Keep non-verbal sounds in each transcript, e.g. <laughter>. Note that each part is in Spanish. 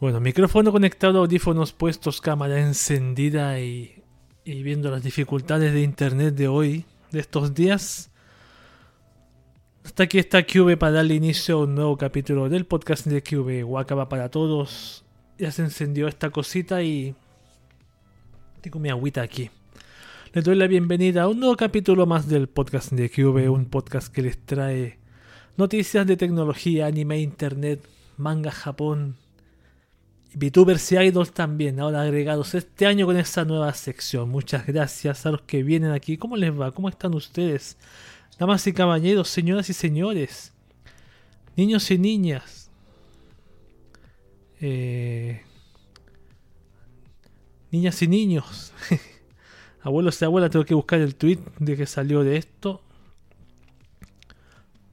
Bueno, micrófono conectado, audífonos puestos, cámara encendida y, y viendo las dificultades de internet de hoy, de estos días. Hasta aquí está QV para darle inicio a un nuevo capítulo del podcast de QV. Guacaba para todos. Ya se encendió esta cosita y tengo mi agüita aquí. Les doy la bienvenida a un nuevo capítulo más del podcast de QV, un podcast que les trae noticias de tecnología, anime, internet, manga, Japón, VTubers y idols también, ahora agregados este año con esta nueva sección. Muchas gracias a los que vienen aquí. ¿Cómo les va? ¿Cómo están ustedes? Damas y caballeros, señoras y señores, niños y niñas, eh, niñas y niños. <laughs> Abuelos y abuelas, tengo que buscar el tweet de que salió de esto.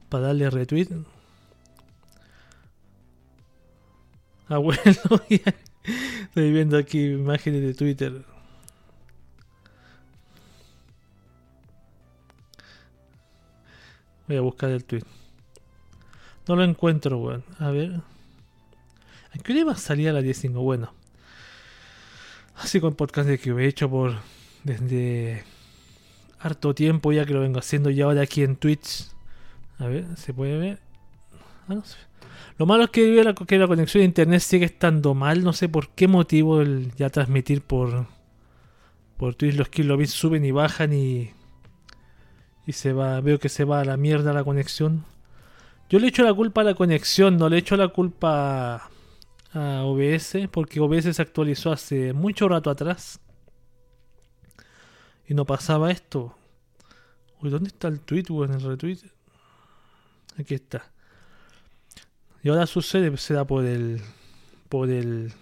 Para darle retweet. Abuelo, <laughs> estoy viendo aquí imágenes de Twitter. Voy a buscar el tweet. No lo encuentro, weón. A ver. ¿A qué hora iba a salir a las 10 Bueno. Así con podcast de que he hecho por desde harto tiempo ya que lo vengo haciendo y ahora aquí en Twitch. A ver, ¿se puede ver? Ah, no sé. Lo malo es que, la, conexión de internet sigue estando mal. No sé por qué motivo el ya transmitir por, por Twitch los kilobits suben y bajan y, y se va. Veo que se va a la mierda la conexión. Yo le echo la culpa a la conexión, no le echo la culpa a OBS, porque OBS se actualizó hace mucho rato atrás. Y no pasaba esto. Uy, ¿dónde está el tweet, en el retweet? Aquí está. Y ahora sucede, será por el. Por el.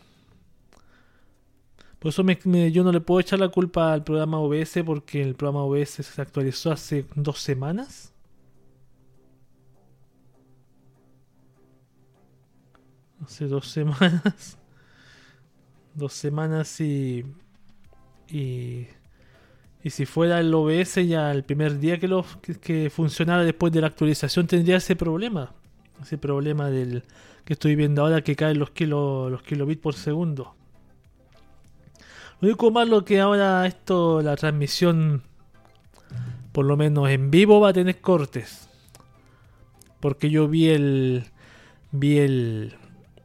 Por eso yo no le puedo echar la culpa al programa OBS porque el programa OBS se actualizó hace dos semanas. Hace dos semanas. <laughs> Dos semanas y. Y. Y si fuera el OBS ya el primer día que, lo, que, funcionara después de la actualización tendría ese problema. Ese problema del que estoy viendo ahora que caen los, kilo, los kilobits por segundo. Lo único malo que ahora esto, la transmisión, por lo menos en vivo, va a tener cortes. Porque yo vi el. Vi el.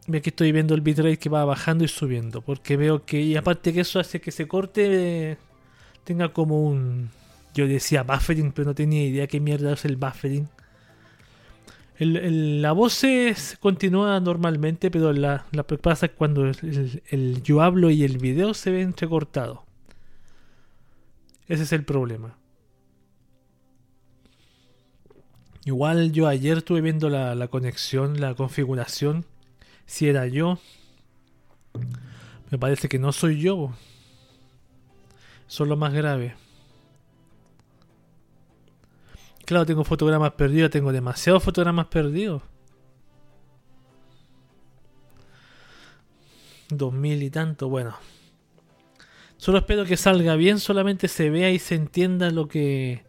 Aquí estoy viendo el bitrate que va bajando y subiendo. Porque veo que. Y aparte que eso hace que se corte. tenga como un. Yo decía buffering, pero no tenía idea qué mierda es el buffering. La voz se continúa normalmente, pero la, la pasa es cuando el, yo hablo y el video se ve entrecortado. Ese es el problema. Igual yo ayer estuve viendo la, la conexión, la configuración si era yo. Me parece que no soy yo. Eso es lo más grave. Claro, tengo fotogramas perdidos, tengo demasiados fotogramas perdidos. Dos mil y tanto, bueno. Solo espero que salga bien, solamente se vea y se entienda lo que.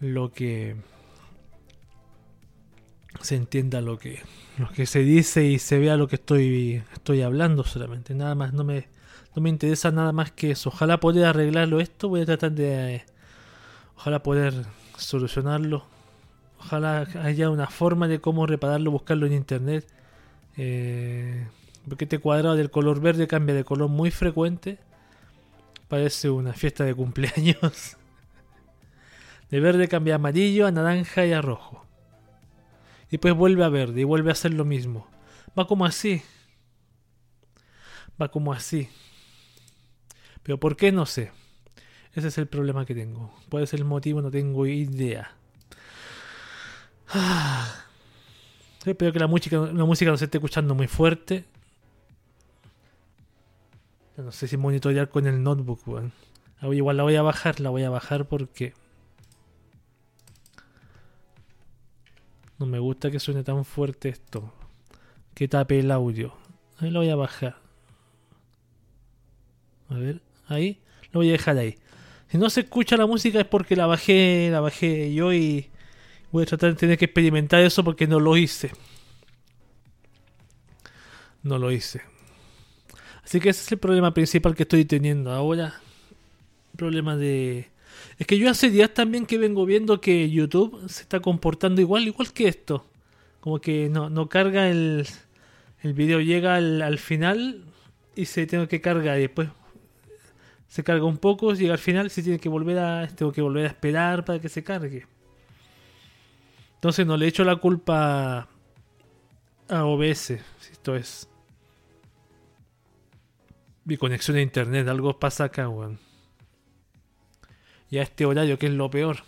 Lo que se entienda lo que, lo que se dice y se vea lo que estoy, estoy hablando solamente. Nada más, no me, no me interesa nada más que eso. Ojalá poder arreglarlo esto, voy a tratar de... ojalá poder solucionarlo. Ojalá haya una forma de cómo repararlo, buscarlo en internet. Eh, porque este cuadrado del color verde cambia de color muy frecuente. Parece una fiesta de cumpleaños. <laughs> De verde cambia a amarillo, a naranja y a rojo. Y pues vuelve a verde y vuelve a hacer lo mismo. Va como así. Va como así. Pero ¿por qué? No sé. Ese es el problema que tengo. Puede ser el motivo, no tengo idea. Ah. <sighs> Espero que la música, la música no se esté escuchando muy fuerte. No sé si monitorear con el notebook, Igual la voy a bajar, la voy a bajar porque No me gusta que suene tan fuerte esto. Que tape el audio. Ahí lo voy a bajar. A ver, ahí. Lo voy a dejar ahí. Si no se escucha la música es porque la bajé, la bajé yo y voy a tratar de tener que experimentar eso porque no lo hice. no lo hice. Así que ese es el problema principal que estoy teniendo ahora. Problema de... Es que yo hace días también que vengo viendo que YouTube se está comportando igual, igual que esto. Como que no, no carga el... El video llega al, final y se tiene que cargar y después se carga un poco, llega al final, se tiene que volver a tengo que volver a esperar para que se cargue. Entonces no le echo la culpa a OBS, si esto es mi conexión a internet, algo pasa acá, weón. Y a este horario que es lo peor.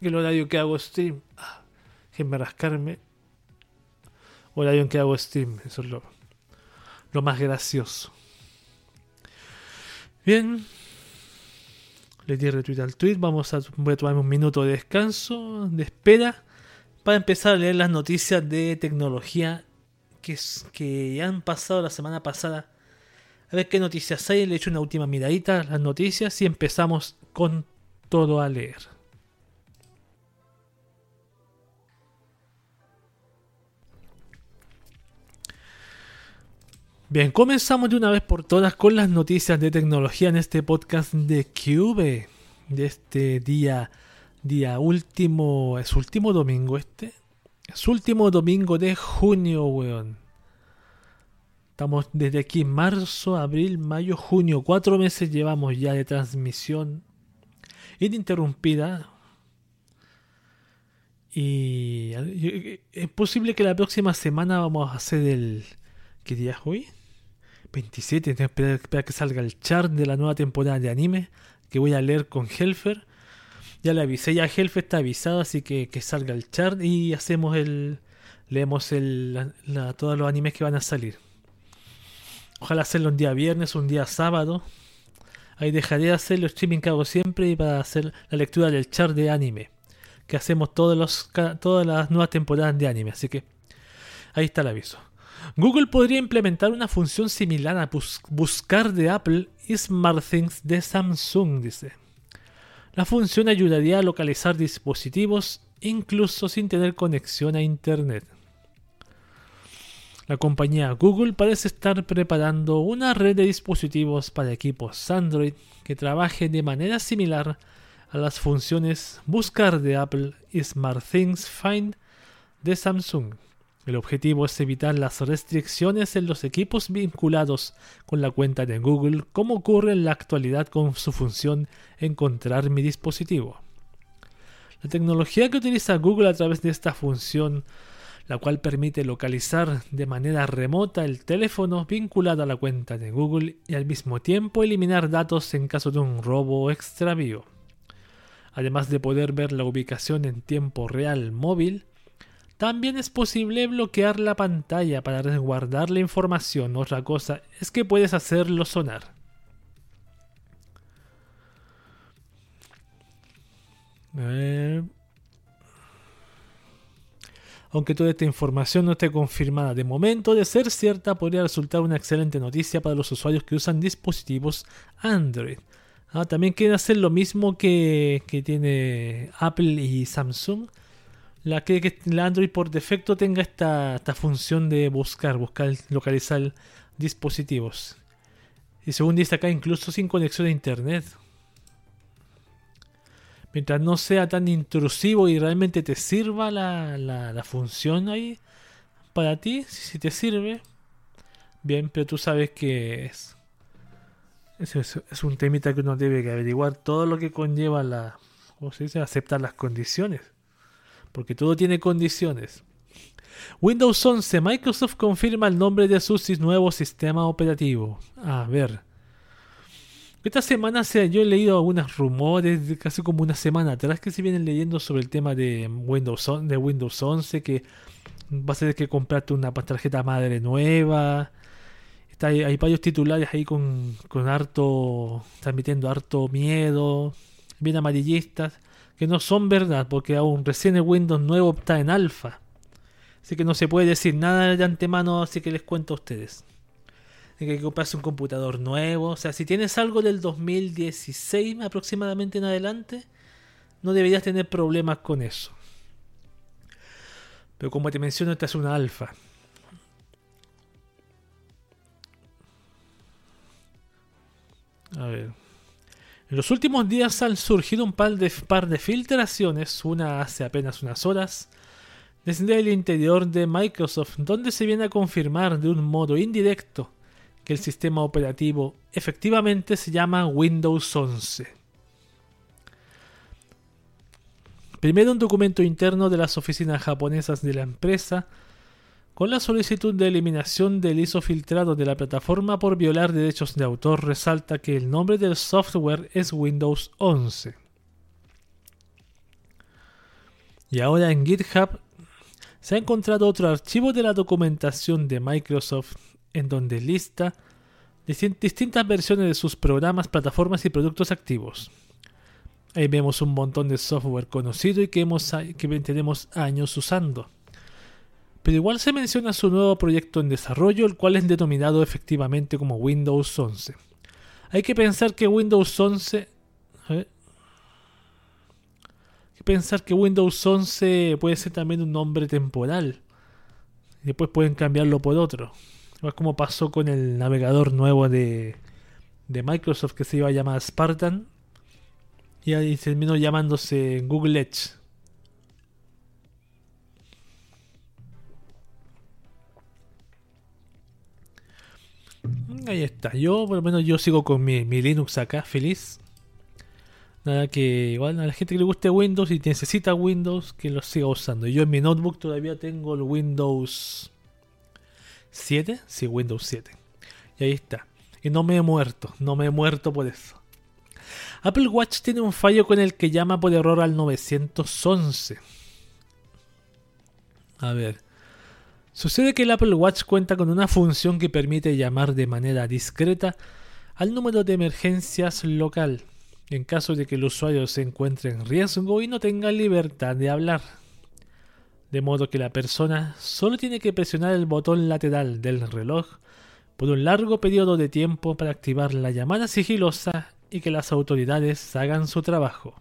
El horario que hago stream. Ah, déjenme rascarme. Horario en que hago stream. Eso es lo, lo más gracioso. Bien. Le di retweet al tweet. Vamos a, voy a tomarme un minuto de descanso, de espera, para empezar a leer las noticias de tecnología que, que han pasado la semana pasada a ver qué noticias hay. Le echo una última miradita a las noticias y empezamos con todo a leer. Bien, comenzamos de una vez por todas con las noticias de tecnología en este podcast de Cube. De este día, día último, es último domingo este. Es último domingo de junio, weón. Estamos desde aquí marzo, abril, mayo, junio. Cuatro meses llevamos ya de transmisión ininterrumpida. Y es posible que la próxima semana vamos a hacer el... ¿Qué día es hoy? 27. Tengo que esperar, que salga el chart de la nueva temporada de anime que voy a leer con Helfer. Ya le avisé, ya Helfer está avisado, así que que salga el chart y hacemos el... Leemos el, todos los animes que van a salir. Ojalá hacerlo un día viernes, un día sábado. Ahí dejaré de hacer el streaming que hago siempre y para hacer la lectura del chart de anime. Que hacemos todos los, todas las nuevas temporadas de anime. Así que ahí está el aviso. Google podría implementar una función similar a buscar de Apple y SmartThings de Samsung, dice. La función ayudaría a localizar dispositivos incluso sin tener conexión a Internet. La compañía Google parece estar preparando una red de dispositivos para equipos Android que trabaje de manera similar a las funciones Buscar de Apple y SmartThings Find de Samsung. El objetivo es evitar las restricciones en los equipos vinculados con la cuenta de Google, como ocurre en la actualidad con su función Encontrar mi dispositivo. La tecnología que utiliza Google a través de esta función la cual permite localizar de manera remota el teléfono vinculado a la cuenta de Google y al mismo tiempo eliminar datos en caso de un robo o extravío. Además de poder ver la ubicación en tiempo real móvil, también es posible bloquear la pantalla para resguardar la información. Otra cosa es que puedes hacerlo sonar. Aunque toda esta información no esté confirmada de momento, de ser cierta podría resultar una excelente noticia para los usuarios que usan dispositivos Android. Ah, también quieren hacer lo mismo que, tiene Apple y Samsung. La que, la Android por defecto tenga esta, esta función de buscar, buscar, localizar dispositivos. Y según dice acá, incluso sin conexión a internet mientras no sea tan intrusivo y realmente te sirva la, la, función ahí para ti, si te sirve, bien, pero tú sabes que es, es, un temita que uno debe averiguar todo lo que conlleva la, ¿cómo se dice? Aceptar las condiciones, porque todo tiene condiciones. Windows 11, Microsoft confirma el nombre de su nuevo sistema operativo. A ver. Esta semana yo he leído algunos rumores, casi como una semana atrás, que se vienen leyendo sobre el tema de Windows, de Windows 11, que vas a tener que comprarte una tarjeta madre nueva. Está, hay varios titulares ahí con, con harto, transmitiendo harto miedo, bien amarillistas, que no son verdad, porque aún recién el Windows 9 está en alfa. Así que no se puede decir nada de antemano, así que les cuento a ustedes. Hay que comprarse un computador nuevo. O sea, si tienes algo del 2016 aproximadamente en adelante, no deberías tener problemas con eso. Pero como te menciono, esta es una alfa. A ver. En los últimos días han surgido un par de, par de filtraciones, una hace apenas unas horas, desde el interior de Microsoft, donde se viene a confirmar de un modo indirecto que el sistema operativo efectivamente se llama Windows 11. Primero un documento interno de las oficinas japonesas de la empresa con la solicitud de eliminación del ISO filtrado de la plataforma por violar derechos de autor, resalta que el nombre del software es Windows 11. Y ahora en GitHub se ha encontrado otro archivo de la documentación de Microsoft en donde lista distintas versiones de sus programas, plataformas y productos activos. Ahí vemos un montón de software conocido y que, hemos, que tenemos años usando pero igual se menciona su nuevo proyecto en desarrollo, el cual es denominado efectivamente como Windows 11. Hay que pensar que Windows 11... Hay que pensar que Windows 11 puede ser también un nombre temporal. Y después pueden cambiarlo por otro. Es como pasó con el navegador nuevo de, de Microsoft que se iba a llamar Spartan. Y ahí terminó llamándose Google Edge. Ahí está. Yo, por lo menos, yo sigo con mi, Linux acá, feliz. Nada que, igual a la gente que le guste Windows y necesita Windows, que lo siga usando. Yo en mi notebook todavía tengo el Windows 7. Sí, Windows 7. Y ahí está. Y no me he muerto, no me he muerto por eso. Apple Watch tiene un fallo con el que llama por error al 911. A ver. Sucede que el Apple Watch cuenta con una función que permite llamar de manera discreta al número de emergencias local, en caso de que el usuario se encuentre en riesgo y no tenga libertad de hablar. De modo que la persona solo tiene que presionar el botón lateral del reloj por un largo periodo de tiempo para activar la llamada sigilosa y que las autoridades hagan su trabajo.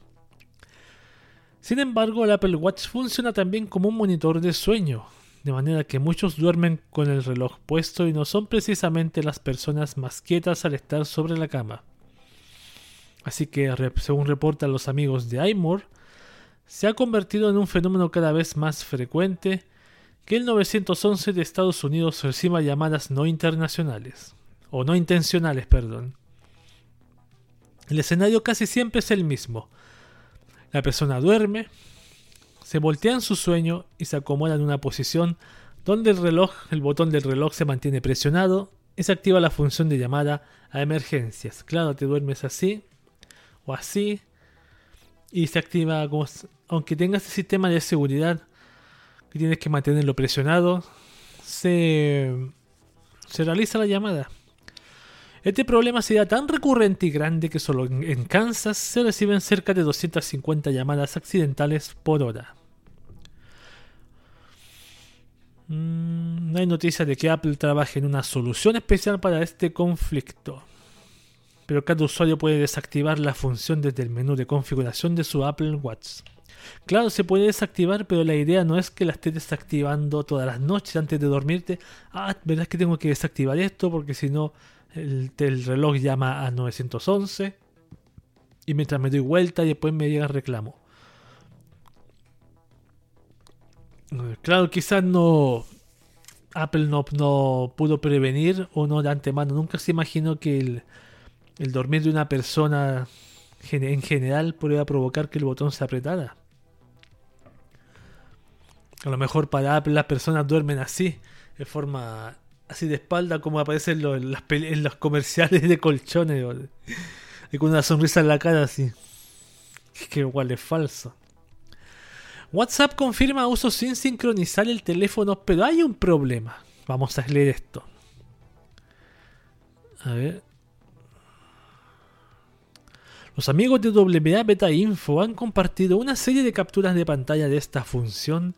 Sin embargo, el Apple Watch funciona también como un monitor de sueño, de manera que muchos duermen con el reloj puesto y no son precisamente las personas más quietas al estar sobre la cama. Así que, según reportan los amigos de iMore, se ha convertido en un fenómeno cada vez más frecuente que el 911 de Estados Unidos reciba llamadas no internacionales, o no intencionales, perdón. El escenario casi siempre es el mismo. La persona duerme, se voltea en su sueño y se acomoda en una posición donde el reloj, el botón del reloj se mantiene presionado y se activa la función de llamada a emergencias. Claro, te duermes así o así y se activa como, aunque tengas este sistema de seguridad que tienes que mantenerlo presionado, se, se realiza la llamada. Este problema sería tan recurrente y grande que solo en Kansas se reciben cerca de 250 llamadas accidentales por hora. Mm, no hay noticias de que Apple trabaje en una solución especial para este conflicto. Pero cada usuario puede desactivar la función desde el menú de configuración de su Apple Watch. Claro, se puede desactivar, pero la idea no es que la estés desactivando todas las noches antes de dormirte. Ah, verdad que tengo que desactivar esto porque si no el, el, reloj llama a 911 y mientras me doy vuelta y después me llega el reclamo. Claro, quizás no. Apple no, pudo prevenir o no de antemano. Nunca se imaginó que el, dormir de una persona en general podría provocar que el botón se apretara. A lo mejor para Apple las personas duermen así, de forma así de espalda, como aparece en, los, en los comerciales de colchones, y con una sonrisa en la cara así. Que igual es falso. WhatsApp confirma uso sin sincronizar el teléfono, pero hay un problema. Vamos a leer esto. A ver. Los amigos de WA Beta Info han compartido una serie de capturas de pantalla de esta función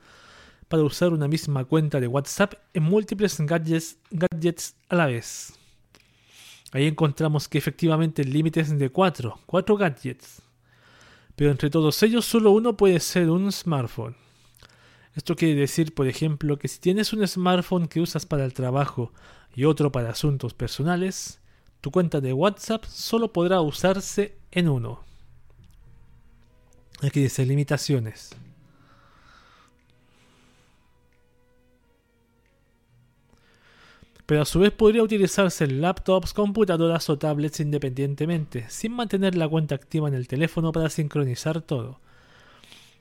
para usar una misma cuenta de WhatsApp en múltiples gadgets, gadgets a la vez. Ahí encontramos que efectivamente el límite es de 4, 4 gadgets pero entre todos ellos solo uno puede ser un smartphone. Esto quiere decir, por ejemplo, que si tienes un smartphone que usas para el trabajo y otro para asuntos personales, Tu cuenta de WhatsApp solo podrá usarse en uno. Aquí dice limitaciones. Pero a su vez podría utilizarse en laptops, computadoras o tablets independientemente, sin mantener la cuenta activa en el teléfono para sincronizar todo.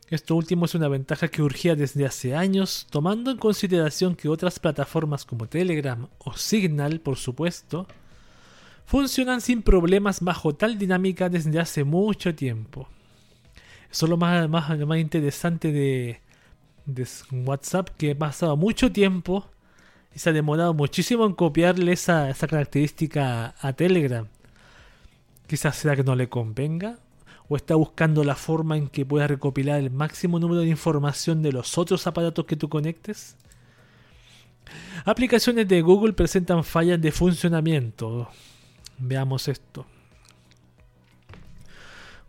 Esto último es una ventaja que urgía desde hace años, tomando en consideración que otras plataformas como Telegram o Signal, por supuesto, funcionan sin problemas bajo tal dinámica desde hace mucho tiempo. Eso es lo más, más, interesante de, de WhatsApp, que ha pasado mucho tiempo y se ha demorado muchísimo en copiarle esa, característica a Telegram. Quizás será que no le convenga, o está buscando la forma en que pueda recopilar el máximo número de información de los otros aparatos que tú conectes. Aplicaciones de Google presentan fallas de funcionamiento. Veamos esto.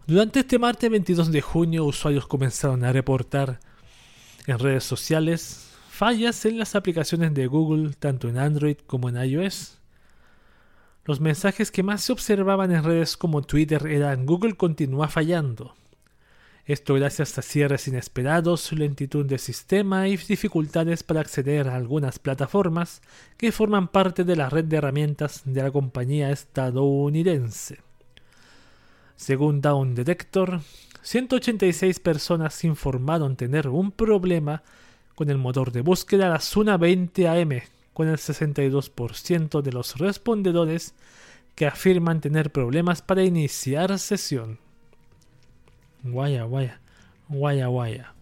Durante este martes 22 de junio, usuarios comenzaron a reportar en redes sociales fallas en las aplicaciones de Google tanto en Android como en iOS. Los mensajes que más se observaban en redes como Twitter eran Google continúa fallando. Esto gracias a cierres inesperados, lentitud de sistema y dificultades para acceder a algunas plataformas que forman parte de la red de herramientas de la compañía estadounidense. Según Down Detector, 186 personas informaron tener un problema con el motor de búsqueda la Suna 20 AM, con el 62% de los respondedores que afirman tener problemas para iniciar sesión. Guaya, guaya, guaya, guaya.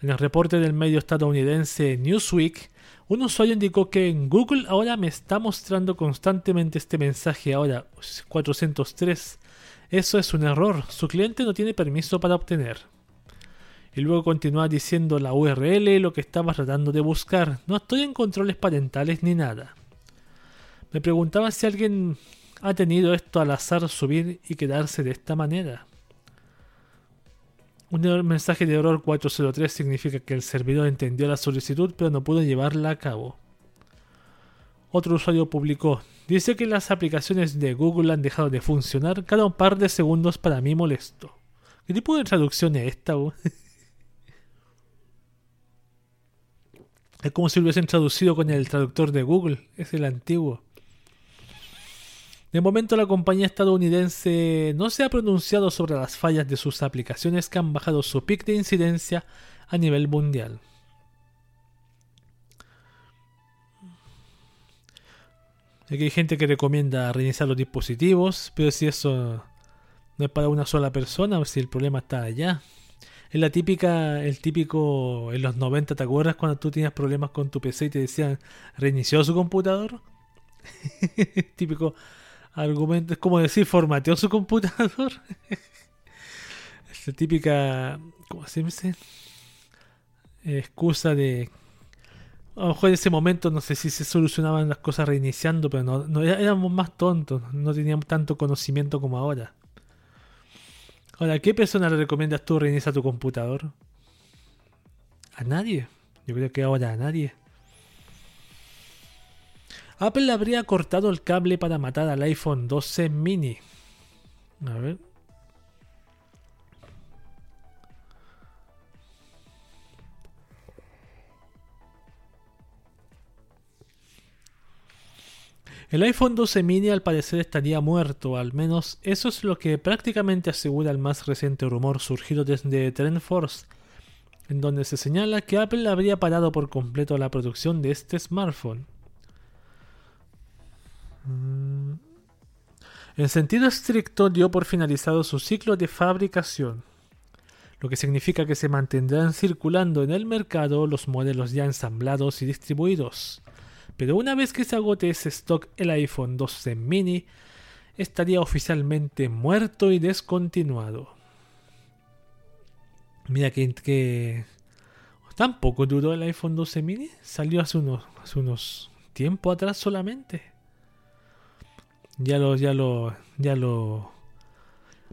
En el reporte del medio estadounidense Newsweek, un usuario indicó que en Google ahora me está mostrando constantemente este mensaje ahora 403. Eso es un error. Su cliente no tiene permiso para obtener y luego continúa diciendo la URL lo que estaba tratando de buscar. No estoy en controles parentales ni nada. Me preguntaba si alguien ha tenido esto al azar subir y quedarse de esta manera. Un mensaje de error 403 significa que el servidor entendió la solicitud pero no pudo llevarla a cabo. Otro usuario publicó, dice que las aplicaciones de Google han dejado de funcionar cada un par de segundos para mí molesto. ¿Qué tipo de traducción es esta? <laughs> Es como si lo hubiesen traducido con el traductor de Google, es el antiguo. De momento la compañía estadounidense no se ha pronunciado sobre las fallas de sus aplicaciones que han bajado su pic de incidencia a nivel mundial. Aquí hay gente que recomienda reiniciar los dispositivos, pero si eso no es para una sola persona, si el problema está allá. Es la típica, el típico, en los 90, ¿te acuerdas cuando tú tenías problemas con tu PC y te decían, reinició su computador? <laughs> típico argumento, es como decir, formateó su computador. <laughs> es la típica, ¿cómo se dice? Excusa de... A lo mejor en ese momento no sé si se solucionaban las cosas reiniciando, pero no, no éramos más tontos, no teníamos tanto conocimiento como ahora. Ahora, ¿qué persona le recomiendas tú reiniciar tu computador? A nadie. Yo creo que ahora a nadie. Apple habría cortado el cable para matar al iPhone 12 mini. A ver. El iPhone 12 mini al parecer estaría muerto, al menos eso es lo que prácticamente asegura el más reciente rumor surgido desde TrendForce, en donde se señala que Apple habría parado por completo la producción de este smartphone. Mm. En sentido estricto dio por finalizado su ciclo de fabricación, lo que significa que se mantendrán circulando en el mercado los modelos ya ensamblados y distribuidos. Pero una vez que se agote ese stock, el iPhone 12 mini estaría oficialmente muerto y descontinuado. Mira que, que tampoco duró el iPhone 12 mini. Salió hace unos, hace unos tiempo atrás solamente. Ya lo, ya lo, ya lo.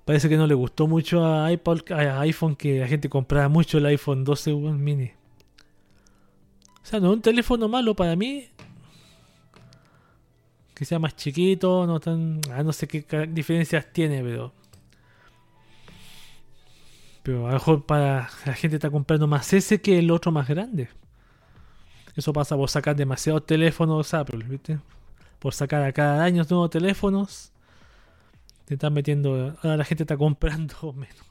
Parece que no le gustó mucho a, a iPhone que la gente comprara mucho el iPhone 12 mini. O sea, no es un teléfono malo para mí que sea más chiquito, no tan, ah, no sé qué diferencias tiene, pero pero a lo mejor para la gente está comprando más ese que el otro más grande. Eso pasa por sacar demasiados teléfonos Apple, ¿viste? Por sacar a cada año nuevos teléfonos. Te están metiendo. Ahora la gente está comprando <laughs> menos.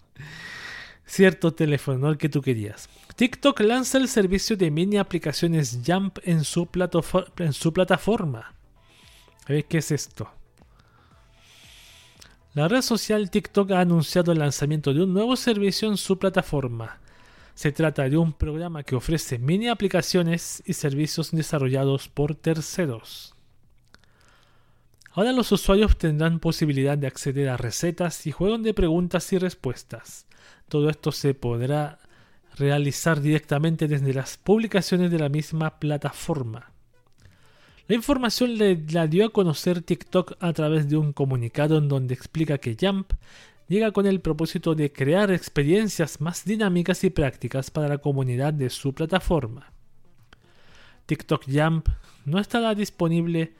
Cierto teléfono, no el que tú querías. TikTok lanza el servicio de mini aplicaciones Jump en su, en su plataforma. A ver qué es esto. La red social TikTok ha anunciado el lanzamiento de un nuevo servicio en su plataforma. Se trata de un programa que ofrece mini aplicaciones y servicios desarrollados por terceros. Ahora los usuarios tendrán posibilidad de acceder a recetas y juegos de preguntas y respuestas. Todo esto se podrá realizar directamente desde las publicaciones de la misma plataforma. La información la dio a conocer TikTok a través de un comunicado en donde explica que Jump llega con el propósito de crear experiencias más dinámicas y prácticas para la comunidad de su plataforma. TikTok Jump no estará disponible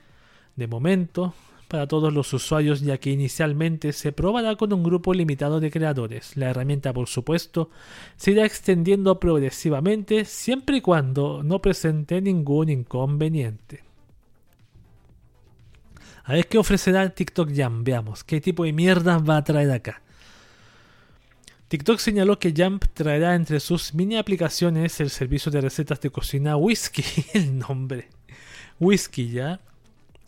de momento para todos los usuarios ya que inicialmente se probará con un grupo limitado de creadores. La herramienta por supuesto se irá extendiendo progresivamente siempre y cuando no presente ningún inconveniente. A ver qué ofrecerá TikTok Jam. Veamos qué tipo de mierda va a traer acá. TikTok señaló que Jump traerá entre sus mini aplicaciones el servicio de recetas de cocina Whisky, <laughs> el nombre. Whisky, ¿ya?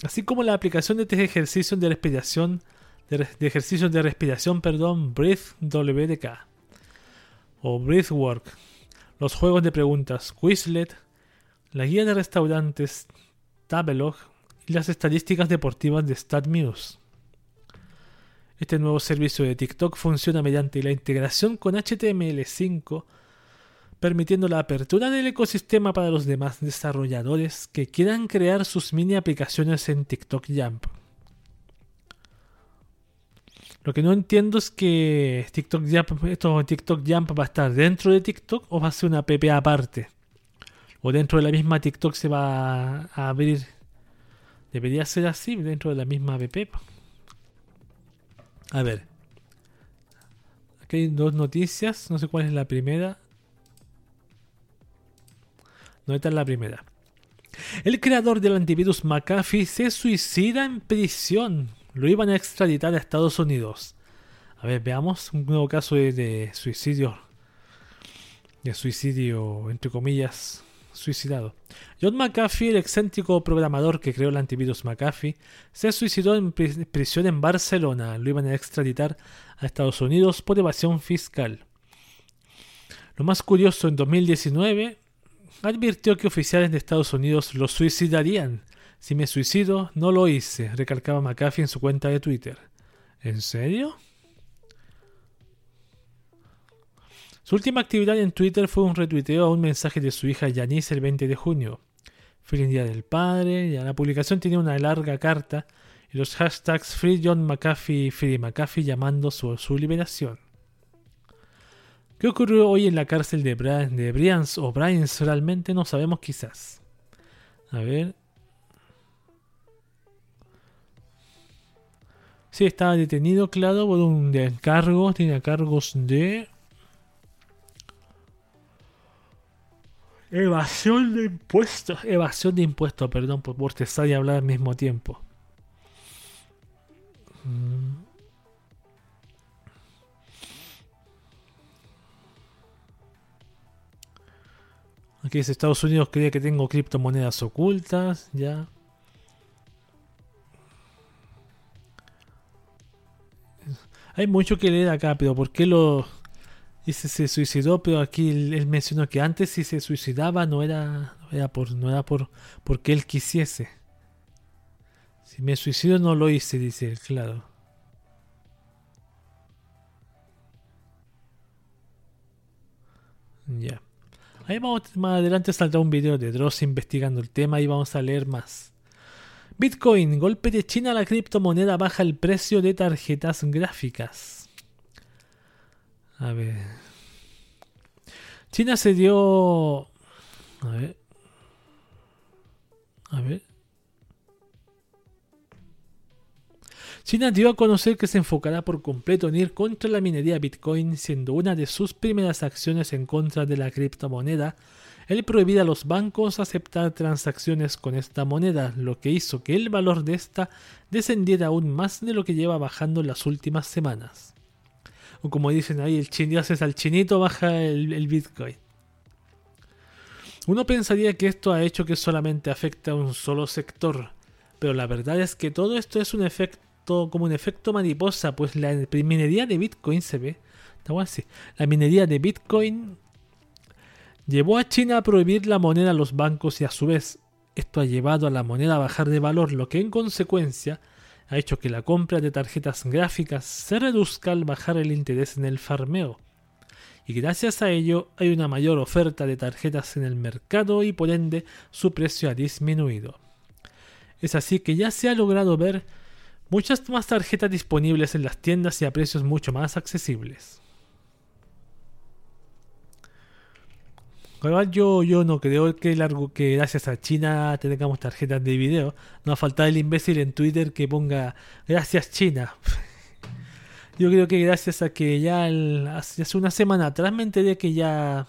Así como la aplicación de ejercicios de respiración, de, de respiración, perdón, Breath WDK o Breathwork, los juegos de preguntas Quizlet, la guía de restaurantes Tabelog y las estadísticas deportivas de StatMuse. Este nuevo servicio de TikTok funciona mediante la integración con HTML5, permitiendo la apertura del ecosistema para los demás desarrolladores que quieran crear sus mini aplicaciones en TikTok Jump. Lo que no entiendo es que TikTok Jump, esto TikTok Jump va a estar dentro de TikTok o va a ser una app aparte. O dentro de la misma TikTok se va a abrir Debería ser así dentro de la misma app. A ver. Aquí hay dos noticias. No sé cuál es la primera. No, esta es la primera. El creador del antivirus McAfee se suicida en prisión. Lo iban a extraditar a Estados Unidos. A ver, veamos un nuevo caso de, de suicidio. De suicidio, entre comillas, John McAfee, el excéntrico programador que creó el antivirus McAfee, se suicidó en prisión en Barcelona. Lo iban a extraditar a Estados Unidos por evasión fiscal. Lo más curioso, en 2019 advirtió que oficiales de Estados Unidos lo suicidarían. Si me suicido, no lo hice, recalcaba McAfee en su cuenta de Twitter. ¿En serio? Su última actividad en Twitter fue un retuiteo a un mensaje de su hija Janice el 20 de junio. Feliz Día del Padre, y la publicación tenía una larga carta y los hashtags Free John McAfee y Free McAfee llamando su, liberación. ¿Qué ocurrió hoy en la cárcel de, de Brians o Bryans? Realmente no sabemos quizás. A ver. Sí, estaba detenido, claro, por un encargo. Tiene cargos de Evasión de impuestos. Evasión de impuestos, perdón, por bostezar y hablar al mismo tiempo. Mm. Aquí dice Estados Unidos cree que tengo criptomonedas ocultas, ya. Hay mucho que leer acá, pero ¿por qué lo Dice se suicidó, pero aquí él, mencionó que antes si se suicidaba no era, era por no era por porque él quisiese. Si me suicido no lo hice, dice él, claro. Ya. Ahí vamos, más adelante saldrá un video de Dross investigando el tema y vamos a leer más. Bitcoin, golpe de China la criptomoneda baja el precio de tarjetas gráficas. A ver. China se dio. A ver. A ver. China dio a conocer que se enfocará por completo en ir contra la minería Bitcoin, siendo una de sus primeras acciones en contra de la criptomoneda el prohibir a los bancos aceptar transacciones con esta moneda, lo que hizo que el valor de esta descendiera aún más de lo que lleva bajando las últimas semanas. O como dicen ahí, el chin haces al chinito, baja el, Bitcoin. Uno pensaría que esto ha hecho que solamente afecte a un solo sector, pero la verdad es que todo esto es un efecto como un efecto mariposa, pues la minería de Bitcoin se ve, así, la minería de Bitcoin llevó a China a prohibir la moneda a los bancos y a su vez esto ha llevado a la moneda a bajar de valor, lo que en consecuencia ha hecho que la compra de tarjetas gráficas se reduzca al bajar el interés en el farmeo. Y gracias a ello hay una mayor oferta de tarjetas en el mercado y por ende su precio ha disminuido. Es así que ya se ha logrado ver muchas más tarjetas disponibles en las tiendas y a precios mucho más accesibles. Yo, yo no creo que, largo, que gracias a China tengamos tarjetas de video. No va a el imbécil en Twitter que ponga gracias China. <laughs> Yo creo que gracias a que ya hace una semana atrás me enteré que ya,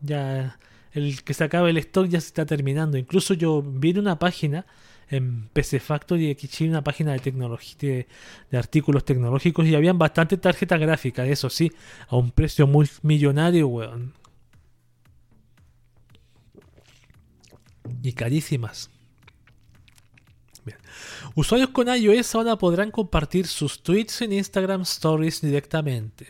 ya el que se acaba el stock ya se está terminando. Incluso yo vi una página en PC Factory China, una página de tecnología de, de, artículos tecnológicos y habían bastantes tarjetas gráficas, eso sí, a un precio muy millonario, weón. Y carísimas. Usuarios con iOS ahora podrán compartir sus tweets en Instagram Stories directamente.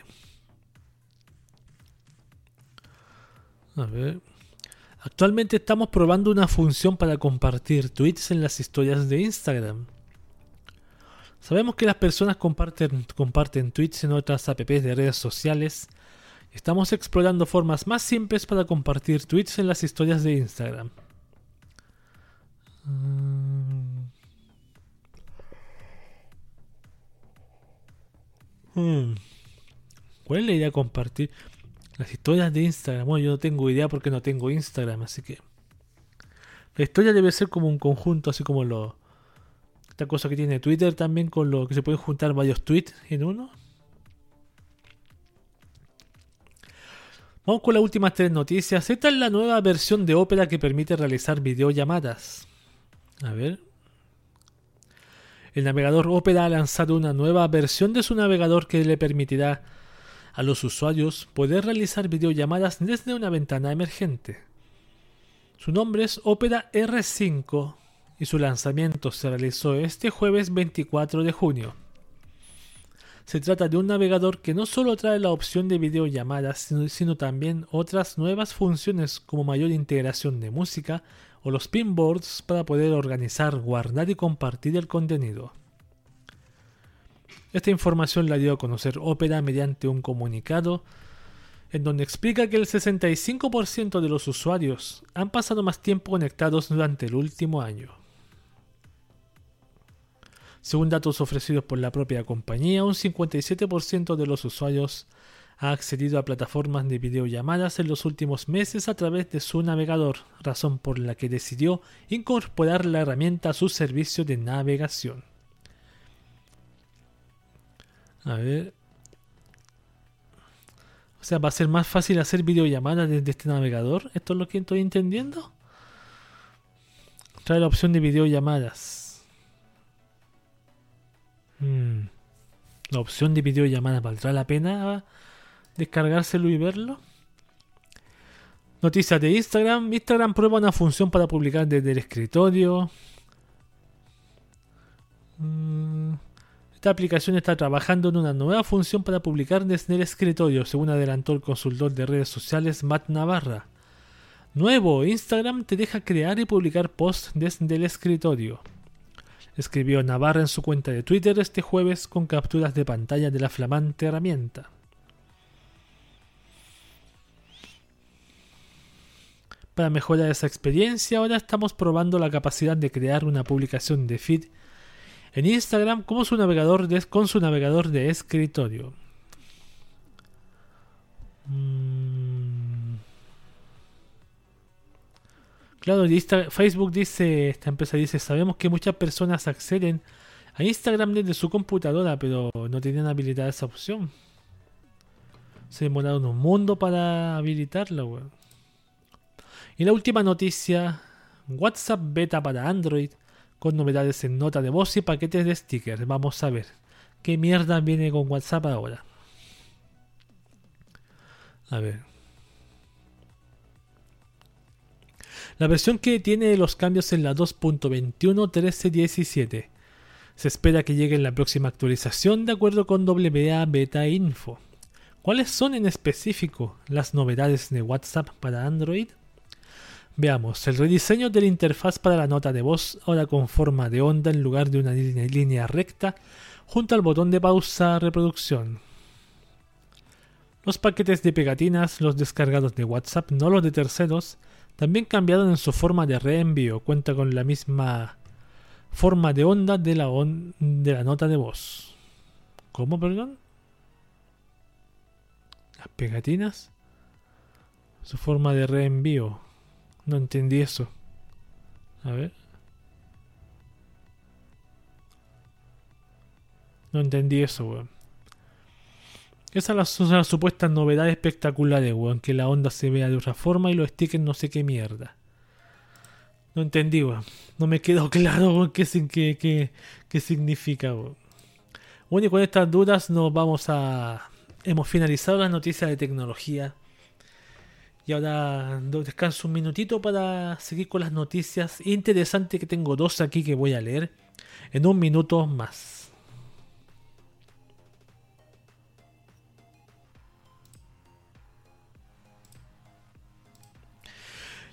Actualmente estamos probando una función para compartir tweets en las historias de Instagram. Sabemos que las personas comparten, comparten tweets en otras apps de redes sociales. Estamos explorando formas más simples para compartir tweets en las historias de Instagram. Mm. Hmm. ¿Cuál es la idea de compartir? Las historias de Instagram. Bueno, yo no tengo idea porque no tengo Instagram, así que. La historia debe ser como un conjunto, así como lo. Esta cosa que tiene Twitter también, con lo que se pueden juntar varios tweets en uno. Vamos con las últimas tres noticias. Esta es la nueva versión de Opera que permite realizar videollamadas. A ver. El navegador Opera ha lanzado una nueva versión de su navegador que le permitirá a los usuarios poder realizar videollamadas desde una ventana emergente. Su nombre es Opera R5 y su lanzamiento se realizó este jueves 24 de junio. Se trata de un navegador que no solo trae la opción de videollamadas, sino, sino también otras nuevas funciones como mayor integración de música, o los pinboards para poder organizar, guardar y compartir el contenido. Esta información la dio a conocer Opera mediante un comunicado en donde explica que el 65% de los usuarios han pasado más tiempo conectados durante el último año. Según datos ofrecidos por la propia compañía, un 57% de los usuarios ha accedido a plataformas de videollamadas en los últimos meses a través de su navegador, razón por la que decidió incorporar la herramienta a su servicio de navegación. A ver. O sea, va a ser más fácil hacer videollamadas desde este navegador. ¿Esto es lo que estoy entendiendo? Trae la opción de videollamadas. Hmm. La opción de videollamadas valdrá la pena descargárselo y verlo. Noticias de Instagram. Instagram prueba una función para publicar desde el escritorio. Mm, esta aplicación está trabajando en una nueva función para publicar desde el escritorio, según adelantó el consultor de redes sociales Matt Navarra. Nuevo, Instagram te deja crear y publicar posts desde el escritorio. Escribió Navarra en su cuenta de Twitter este jueves con capturas de pantalla de la flamante herramienta. Para mejorar esa experiencia, ahora estamos probando la capacidad de crear una publicación de feed en Instagram con su navegador de escritorio. Mm. Claro, Facebook dice, esta empresa dice, sabemos que muchas personas acceden a Instagram desde su computadora, pero no tenían habilitada esa opción. Se demoraron un mundo para habilitarla, weón. Y la última noticia, WhatsApp beta para Android, con novedades en nota de voz y paquetes de stickers. Vamos a ver qué mierda viene con WhatsApp ahora. A ver. La versión que tiene los cambios en la 2.21.13.17. Se espera que llegue en la próxima actualización de acuerdo con WA Beta Info. ¿Cuáles son en específico las novedades de WhatsApp para Android? Veamos, el rediseño de la interfaz para la nota de voz, ahora con forma de onda en lugar de una línea recta, junto al botón de pausa reproducción. Los paquetes de pegatinas, los descargados de WhatsApp, no los de terceros, también cambiaron en su forma de reenvío, cuenta con la misma forma de onda de la, de la nota de voz. ¿Cómo, perdón? Las pegatinas. Su forma de reenvío. No entendí eso. A ver. No entendí eso, weón. Esas son las supuestas novedades espectaculares, weón. Que la onda se vea de otra forma y los stickers no sé qué mierda. No entendí, weón. No me quedó <laughs> claro, weón, qué, qué, qué, significa, weón. Bueno, y con estas dudas nos vamos a... Hemos finalizado las noticias de tecnología. Y ahora descanso un minutito para seguir con las noticias interesantes que tengo dos aquí que voy a leer en un minuto más.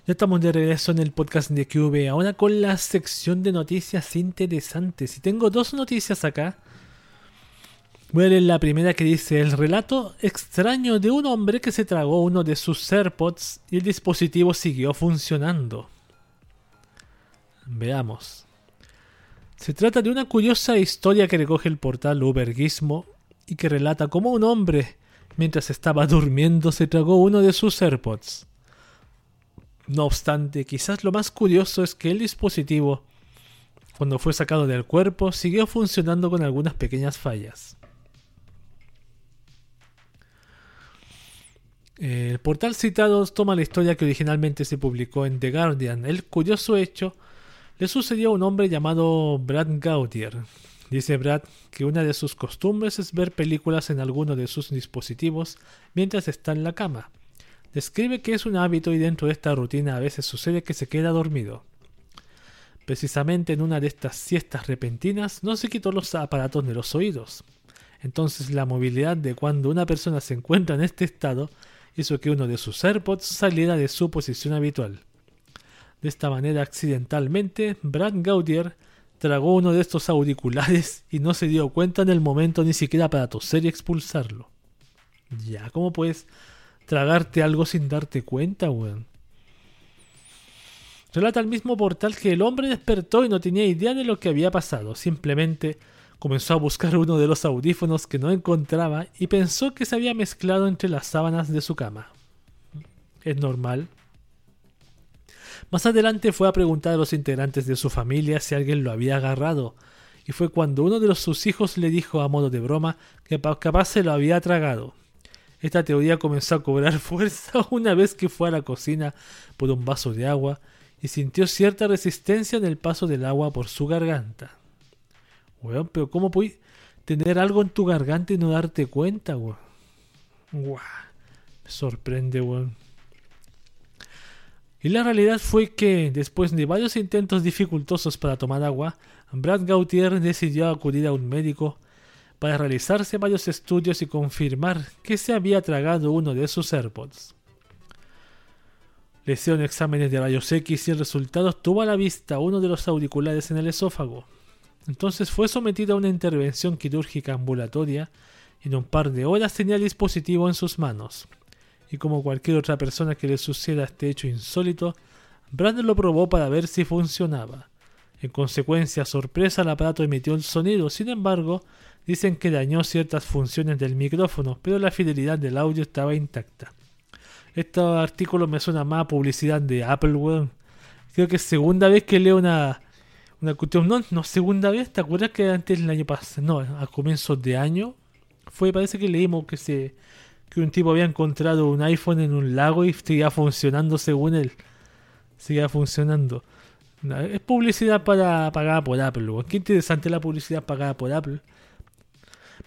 Ya estamos de regreso en el podcast de QV, ahora con la sección de noticias interesantes. Y tengo dos noticias acá A leer la primera que dice el relato extraño de un hombre que se tragó uno de sus AirPods y el dispositivo siguió funcionando. Veamos. Se trata de una curiosa historia que recoge el portal Ubergismo y que relata cómo un hombre, mientras estaba durmiendo, se tragó uno de sus AirPods. No obstante, quizás lo más curioso es que el dispositivo, cuando fue sacado del cuerpo, siguió funcionando con algunas pequeñas fallas. El portal citado toma la historia que originalmente se publicó en The Guardian. El curioso hecho le sucedió a un hombre llamado Brad Gautier. Dice Brad que una de sus costumbres es ver películas en alguno de sus dispositivos mientras está en la cama. Describe que es un hábito y dentro de esta rutina a veces sucede que se queda dormido. Precisamente en una de estas siestas repentinas no se quitó los aparatos de los oídos. Entonces la movilidad de cuando una persona se encuentra en este estado hizo que uno de sus AirPods saliera de su posición habitual. De esta manera, accidentalmente, Brad Gautier tragó uno de estos auriculares y no se dio cuenta en el momento ni siquiera para toser y expulsarlo. Ya, ¿cómo puedes tragarte algo sin darte cuenta, weón? Relata el mismo portal que el hombre despertó y no tenía idea de lo que había pasado. Simplemente Comenzó a buscar uno de los audífonos que no encontraba y pensó que se había mezclado entre las sábanas de su cama. Es normal. Más adelante fue a preguntar a los integrantes de su familia si alguien lo había agarrado, y fue cuando uno de sus hijos le dijo a modo de broma que capaz se lo había tragado. Esta teoría comenzó a cobrar <laughs> fuerza una vez que fue a la cocina por un vaso de agua y sintió cierta resistencia en el paso del agua por su garganta. Pero ¿cómo puedes tener algo en tu garganta y no darte cuenta, weón? Me sorprende, weón. Y la realidad fue que, después de varios intentos dificultosos para tomar agua, Brad Gautier decidió acudir a un médico para realizarse varios estudios y confirmar que se había tragado uno de sus AirPods. Le hicieron exámenes de rayos X y el resultado tuvo a la vista uno de los auriculares en el esófago. Entonces fue sometido a una intervención quirúrgica ambulatoria y en un par de horas tenía el dispositivo en sus manos. Y como cualquier otra persona que le suceda este hecho insólito, Brandon lo probó para ver si funcionaba. En consecuencia, sorpresa, el aparato emitió el sonido, sin embargo, dicen que dañó ciertas funciones del micrófono, pero la fidelidad del audio estaba intacta. Este artículo me suena más publicidad de Apple, Creo que es segunda vez que leo una, Una cuestión, no, no, segunda vez, ¿te acuerdas que antes el año pasado, no, a comienzos de año, fue, parece que leímos que se que un tipo había encontrado un iPhone en un lago y seguía funcionando según él. Seguía funcionando. Es publicidad para pagada por Apple. Qué interesante la publicidad pagada por Apple.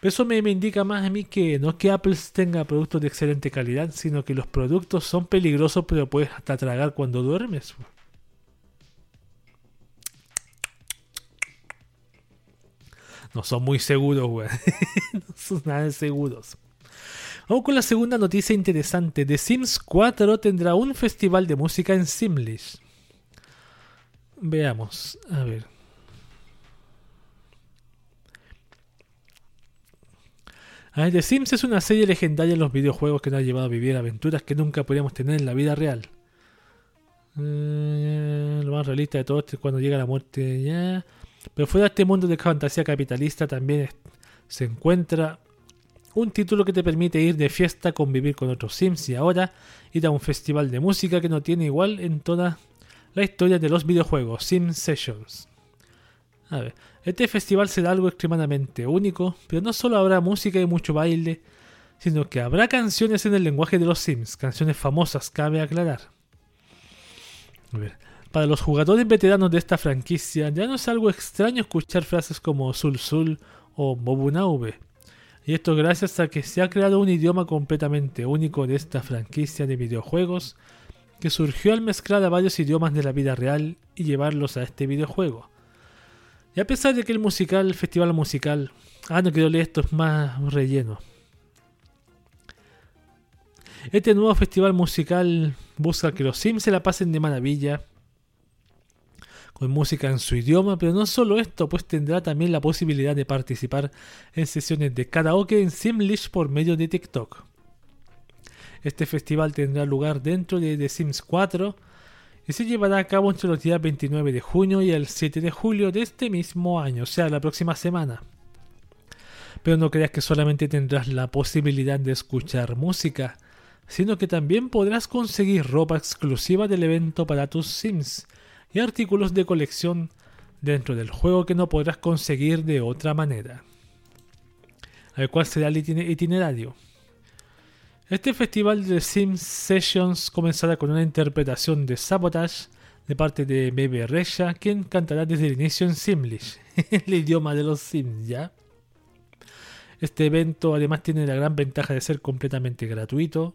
Pero eso me, me, indica más a mí que no es que Apple tenga productos de excelente calidad, sino que los productos son peligrosos, pero puedes hasta tragar cuando duermes. No son muy seguros, güey. <laughs> no son nada seguros. Vamos con la segunda noticia interesante. The Sims 4 tendrá un festival de música en Simlish. Veamos, a ver. The Sims es una serie legendaria en los videojuegos que nos ha llevado a vivir aventuras que nunca podríamos tener en la vida real. Eh, lo más realista de todo es cuando llega la muerte ya. Pero fuera de este mundo de fantasía capitalista también se encuentra un título que te permite ir de fiesta, convivir con otros Sims y ahora ir a un festival de música que no tiene igual en toda la historia de los videojuegos, Sim Sessions. A ver, este festival será algo extremadamente único, pero no solo habrá música y mucho baile, sino que habrá canciones en el lenguaje de los Sims, canciones famosas, cabe aclarar. A ver, para los jugadores veteranos de esta franquicia, ya no es algo extraño escuchar frases como Sul Sul o Bobunaube. Y esto gracias a que se ha creado un idioma completamente único de esta franquicia de videojuegos que surgió al mezclar a varios idiomas de la vida real y llevarlos a este videojuego. Y a pesar de que el musical, el festival musical, ah, no quiero leer esto, es más relleno. Este nuevo festival musical busca que los Sims se la pasen de maravilla con música en su idioma, pero no solo esto, pues tendrá también la posibilidad de participar en sesiones de karaoke en Simlish por medio de TikTok. Este festival tendrá lugar dentro de The Sims 4 y se llevará a cabo entre los días 29 de junio y el 7 de julio de este mismo año, o sea, la próxima semana. Pero no creas que solamente tendrás la posibilidad de escuchar música, sino que también podrás conseguir ropa exclusiva del evento para tus Sims y artículos de colección dentro del juego que no podrás conseguir de otra manera. A ver cuál será el itinerario. Este festival de Sims Sessions comenzará con una interpretación de Sabotage de parte de Bebe Resha, quien cantará desde el inicio en Simlish, <laughs> el idioma de los Sims, ¿ya? Este evento además tiene la gran ventaja de ser completamente gratuito,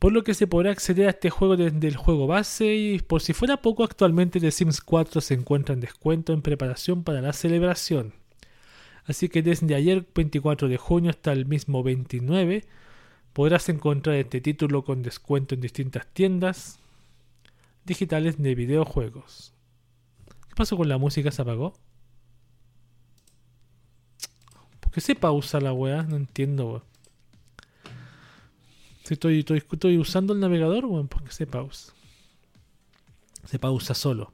por lo que se podrá acceder a este juego desde el juego base y por si fuera poco actualmente The Sims 4 se encuentra en descuento en preparación para la celebración. Así que desde ayer 24 de junio hasta el mismo 29 podrás encontrar este título con descuento en distintas tiendas digitales de videojuegos. ¿Qué pasó con la música? ¿Se apagó? ¿Por qué se pausa la weá? No entiendo, estoy, estoy, usando el navegador, bueno, porque se pausa. Se pausa solo.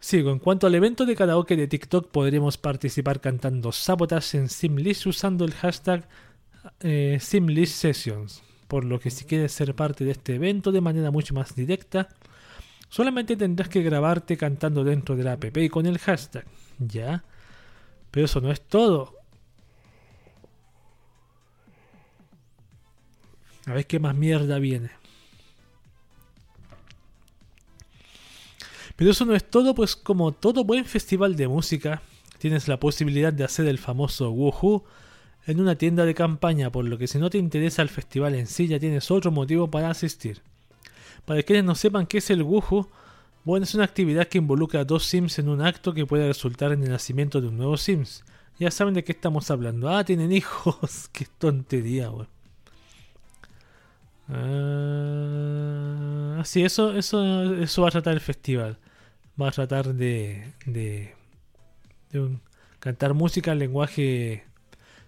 Sigo, en cuanto al evento de karaoke de TikTok, podremos participar cantando Sabotage en Simlish usando el hashtag eh. Por lo que si quieres ser parte de este evento de manera mucho más directa, solamente tendrás que grabarte cantando dentro de la app y con el hashtag. ¿Ya? Pero eso no es todo. A ver qué más mierda viene. Pero eso no es todo, pues como todo buen festival de música, tienes la posibilidad de hacer el famoso Woohoo en una tienda de campaña, por lo que si no te interesa el festival en sí, ya tienes otro motivo para asistir. Para quienes no sepan qué es el Woohoo, bueno, es una actividad que involucra a dos Sims en un acto que puede resultar en el nacimiento de un nuevo Sims. Ya saben de qué estamos hablando. Ah, tienen hijos. <laughs> qué tontería. Ah, sí, eso, eso, eso va a tratar el festival. Va a tratar de, de, cantar música en lenguaje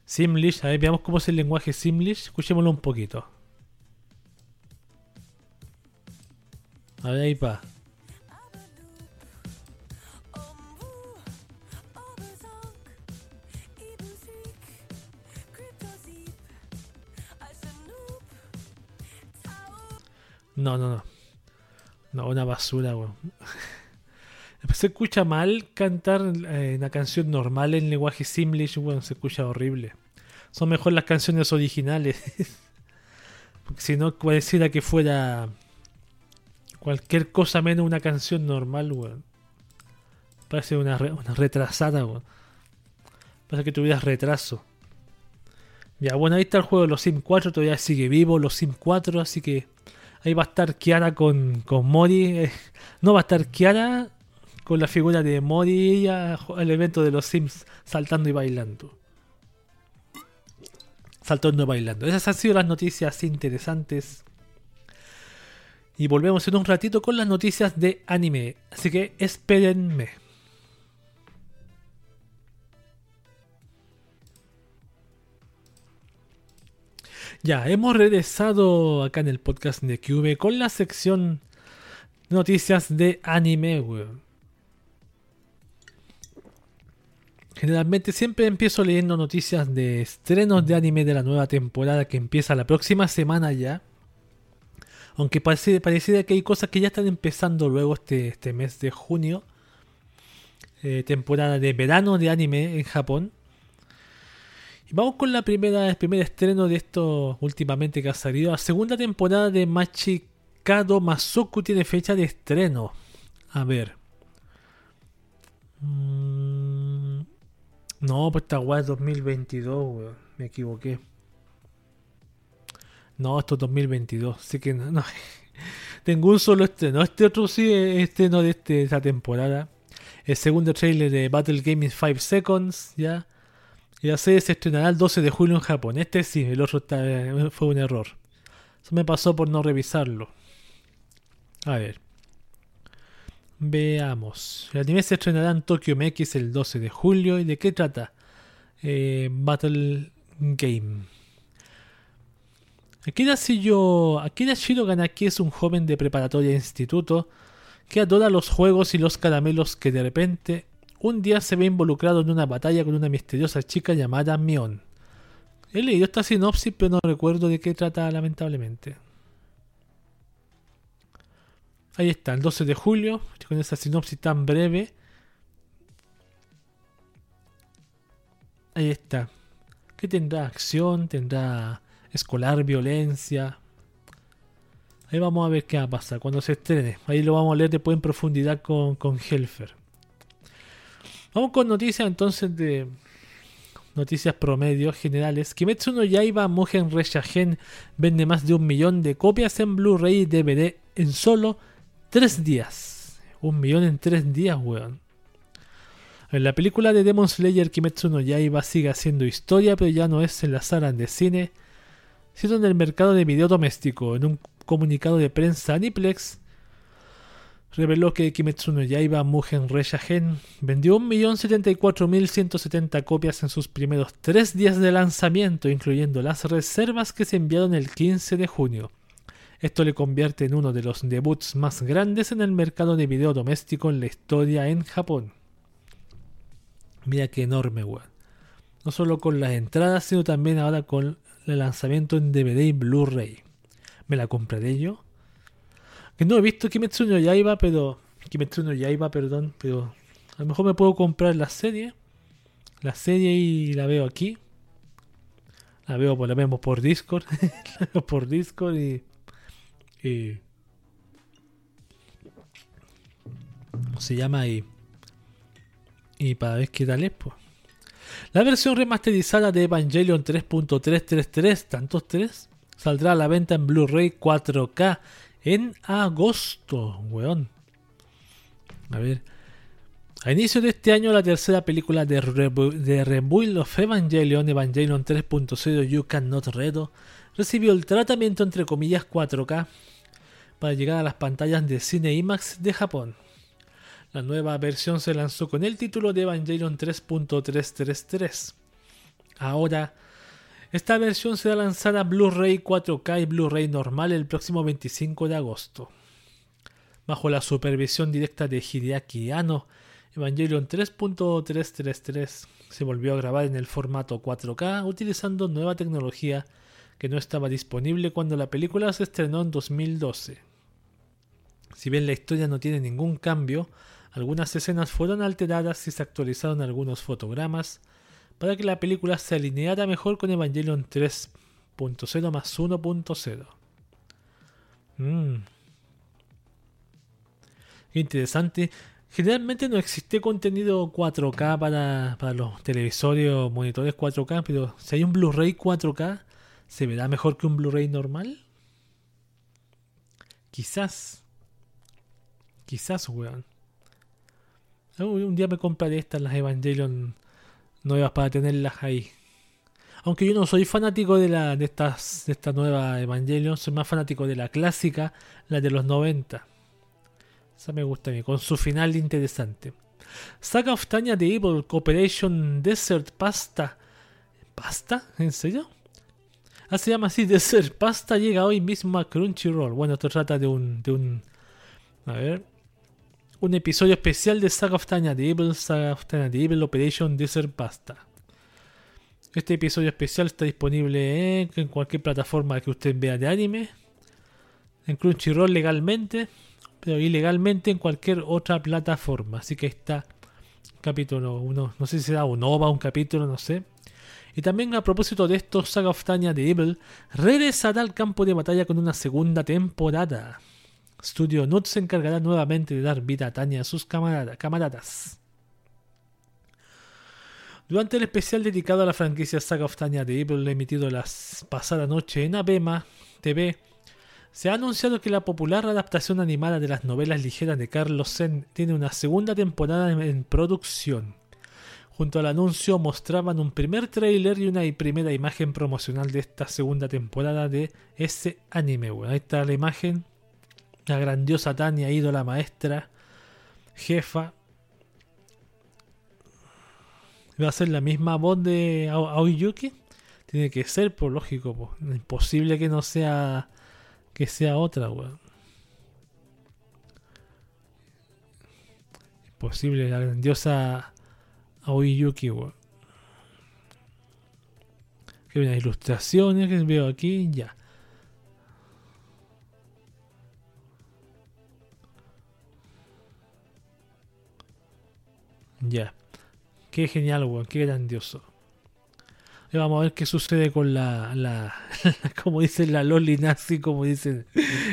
Simlish. A ver, veamos cómo es el lenguaje Simlish. Escuchémoslo un poquito. A ver, ahí va. No, no, no. No, una basura, weón. <laughs> Se escucha mal cantar eh, una canción normal en lenguaje Simlish, bueno, se escucha horrible. Son mejor las canciones originales. <laughs> Porque si no, pareciera que fuera cualquier cosa menos una canción normal, weón. Parece una, una retrasada, weón. Parece que tuvieras retraso. Ya, bueno, ahí está el juego de los Sims 4, todavía sigue vivo los Sims 4, así que ahí va a estar Kiara con, con Mori. Eh, no va a estar Kiara con la figura de Mori al evento de los Sims saltando y bailando. Saltando y bailando. Esas han sido las noticias interesantes. Y volvemos en un ratito con las noticias de anime. Así que espérenme. Ya, hemos regresado acá en el podcast de Cube con la sección noticias de anime, weón. Generalmente siempre empiezo leyendo noticias de estrenos de anime de la nueva temporada que empieza la próxima semana ya. Aunque pareciera, que hay cosas que ya están empezando luego este, este mes de junio. Eh, temporada de verano de anime en Japón. Vamos con la primera, el primer estreno de esto últimamente que ha salido. La segunda temporada de Machikado Masoku tiene fecha de estreno. A ver. Mm, no, pues esta guay es 2022, Me equivoqué. No, esto es 2022. Así que no, Tengo <laughs> un solo estreno. Este otro sí es estreno de, este, esta temporada. El segundo trailer de Battle Game in 5 Seconds, ya. Y la serie se estrenará el 12 de julio en Japón. Este sí, el otro fue un error. Eso me pasó por no revisarlo. A ver. Veamos. El anime se estrenará en Tokyo MX el 12 de julio. ¿Y de qué trata? Eh, Battle Game. Akira, Shiro, Akira Shiro Ganaki es un joven de preparatoria e instituto que adora los juegos y los caramelos que de repente un día se ve involucrado en una batalla con una misteriosa chica llamada Mion. He leído esta sinopsis, pero no recuerdo de qué trata lamentablemente. Ahí está, el 12 de julio, con esa sinopsis tan breve. Ahí está. ¿Qué tendrá? Acción, tendrá escolar, violencia. Ahí vamos a ver qué va a pasar cuando se estrene. Ahí lo vamos a leer después en profundidad con, con Helfer. Vamos con noticias entonces de noticias promedios generales. Kimetsu no Yaiba Mugen Reshagen vende más de un millón de copias en Blu-ray y DVD en solo tres días. Un millón en tres días, weón. En la película de Demon Slayer Kimetsu no Yaiba sigue haciendo historia, pero ya no es en las salas de cine, sino en el mercado de video doméstico. En un comunicado de prensa Aniplex, reveló que Kimetsu no Yaiba Mugen Reshagen vendió 1.074.170 copias en sus primeros tres días de lanzamiento, incluyendo las reservas que se enviaron el 15 de junio. Esto le convierte en uno de los debuts más grandes en el mercado de video doméstico en la historia en Japón. Mira qué enorme, weón. No solo con las entradas, sino también ahora con el lanzamiento en DVD y Blu-ray. ¿Me la compraré yo? Que no he visto Kimetsu no Yaiba, pero. Kimetsu no Yaiba, perdón, pero. A lo mejor me puedo comprar la serie. La serie y la veo aquí. La veo, por la vemos por Discord. <laughs> la veo por Discord y. y ¿Cómo se llama? Y. Y para ver qué tal es, pues. La versión remasterizada de Evangelion 3.333, tantos tres, saldrá a la venta en Blu-ray 4K en agosto, weón. A ver. A inicio de este año, la tercera película de, de Rebuild of Evangelion, Evangelion 3.0 You Cannot Redo, recibió el tratamiento entre comillas 4K para llegar a las pantallas de cine IMAX de Japón. La nueva versión se lanzó con el título de Evangelion 3.333. Ahora esta versión será lanzada Blu-ray 4K y Blu-ray normal el próximo 25 de agosto. Bajo la supervisión directa de Hideaki Anno, Evangelion 3.333 se volvió a grabar en el formato 4K utilizando nueva tecnología que no estaba disponible cuando la película se estrenó en 2012. Si bien la historia no tiene ningún cambio, Algunas escenas fueron alteradas y se actualizaron algunos fotogramas para que la película se alineara mejor con Evangelion 3.0 más 1.0. Mmm. Interesante. Generalmente no existe contenido 4K para, para los televisores o monitores 4K, pero si hay un Blu-ray 4K, ¿se verá mejor que un Blu-ray normal? Quizás. Quizás, weón. Un día me compraré estas, las Evangelion nuevas para tenerlas ahí. Aunque yo no soy fanático de, la, de, estas, de esta nueva Evangelion, soy más fanático de la clásica, la de los 90. Esa me gusta a mí, con su final interesante. Saga of Tanya The Evil Cooperation Desert Pasta. ¿Pasta? ¿En serio? Ah, se llama así Desert Pasta. Llega hoy mismo a Crunchyroll. Bueno, esto trata de un. de un. A ver un episodio especial de Saga of Tanya The Evil, Saga of Tanya The Evil Operation Desert Pasta. Este episodio especial está disponible en cualquier plataforma que usted vea de anime, en Crunchyroll legalmente, pero ilegalmente en cualquier otra plataforma. Así que está capítulo 1, no sé si será un OVA, un capítulo, no sé. Y también a propósito de esto, Saga of Tanya The Evil regresará al campo de batalla con una segunda temporada. Studio Nut se encargará nuevamente de dar vida a Tania a sus camaradas. Durante el especial dedicado a la franquicia Saga of Tanya de Evil emitido la pasada noche en Abema TV, se ha anunciado que la popular adaptación animada de las novelas ligeras de Carlos Zen tiene una segunda temporada en producción. Junto al anuncio mostraban un primer tráiler y una primera imagen promocional de esta segunda temporada de ese anime. ahí está la imagen la grandiosa Tania, ídola maestra, jefa. ¿Va a ser la misma voz de Aoyuki? Tiene que ser, por lógico, imposible que no sea que sea otra, weón. Imposible, la grandiosa Aoyuki, weón. Que unas ilustraciones que veo aquí, ya. Ya. Qué genial, weón. Qué grandioso. Y vamos a ver qué sucede con la, la <laughs> como dicen la Loli Nazi, como dicen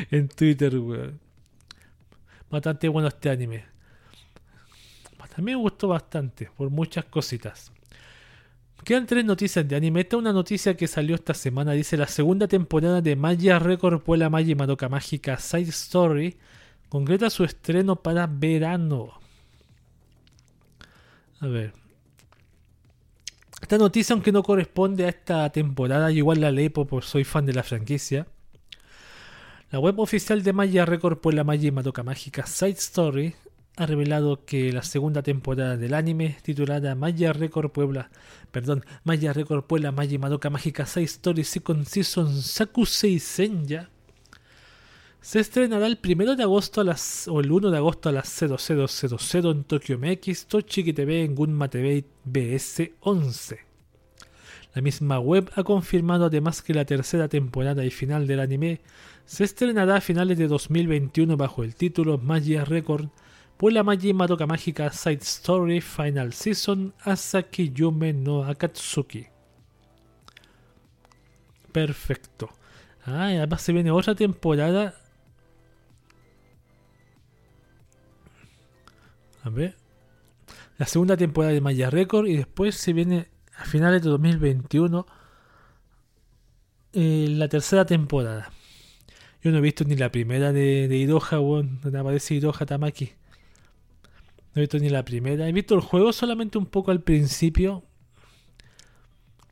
en Twitter, weón. Bastante bueno este anime. También me gustó bastante, por muchas cositas. Quedan tres noticias de anime. Esta es una noticia que salió esta semana. Dice la segunda temporada de Maya Record Puela Maya y Madoka Mágica Side Story concreta su estreno para verano. A ver. Esta noticia, aunque no corresponde a esta temporada, igual la leí porque soy fan de la franquicia. La web oficial de Maya Record por la Maya Madoka Mágica Side Story ha revelado que la segunda temporada del anime, titulada Maya Record Puebla, perdón, Maya Record Puebla Maya Madoka Mágica Side Story Second Season Sakusei Senja, se estrenará el 1 de agosto a las, o el 1 de agosto a las 0000 en Tokyo MX, Tochiki TV en Gunma TV BS11. La misma web ha confirmado además que la tercera temporada y final del anime se estrenará a finales de 2021 bajo el título Magia Record por la Magi Madoka Mágica Side Story Final Season Asaki Yume no Akatsuki. Perfecto. Ah, además se viene otra temporada La segunda temporada de Maya Record y después se viene a finales de 2021 eh, la tercera temporada. Yo no he visto ni la primera de, de Iroha, donde aparece Iroha Tamaki. No he visto ni la primera. He visto el juego solamente un poco al principio.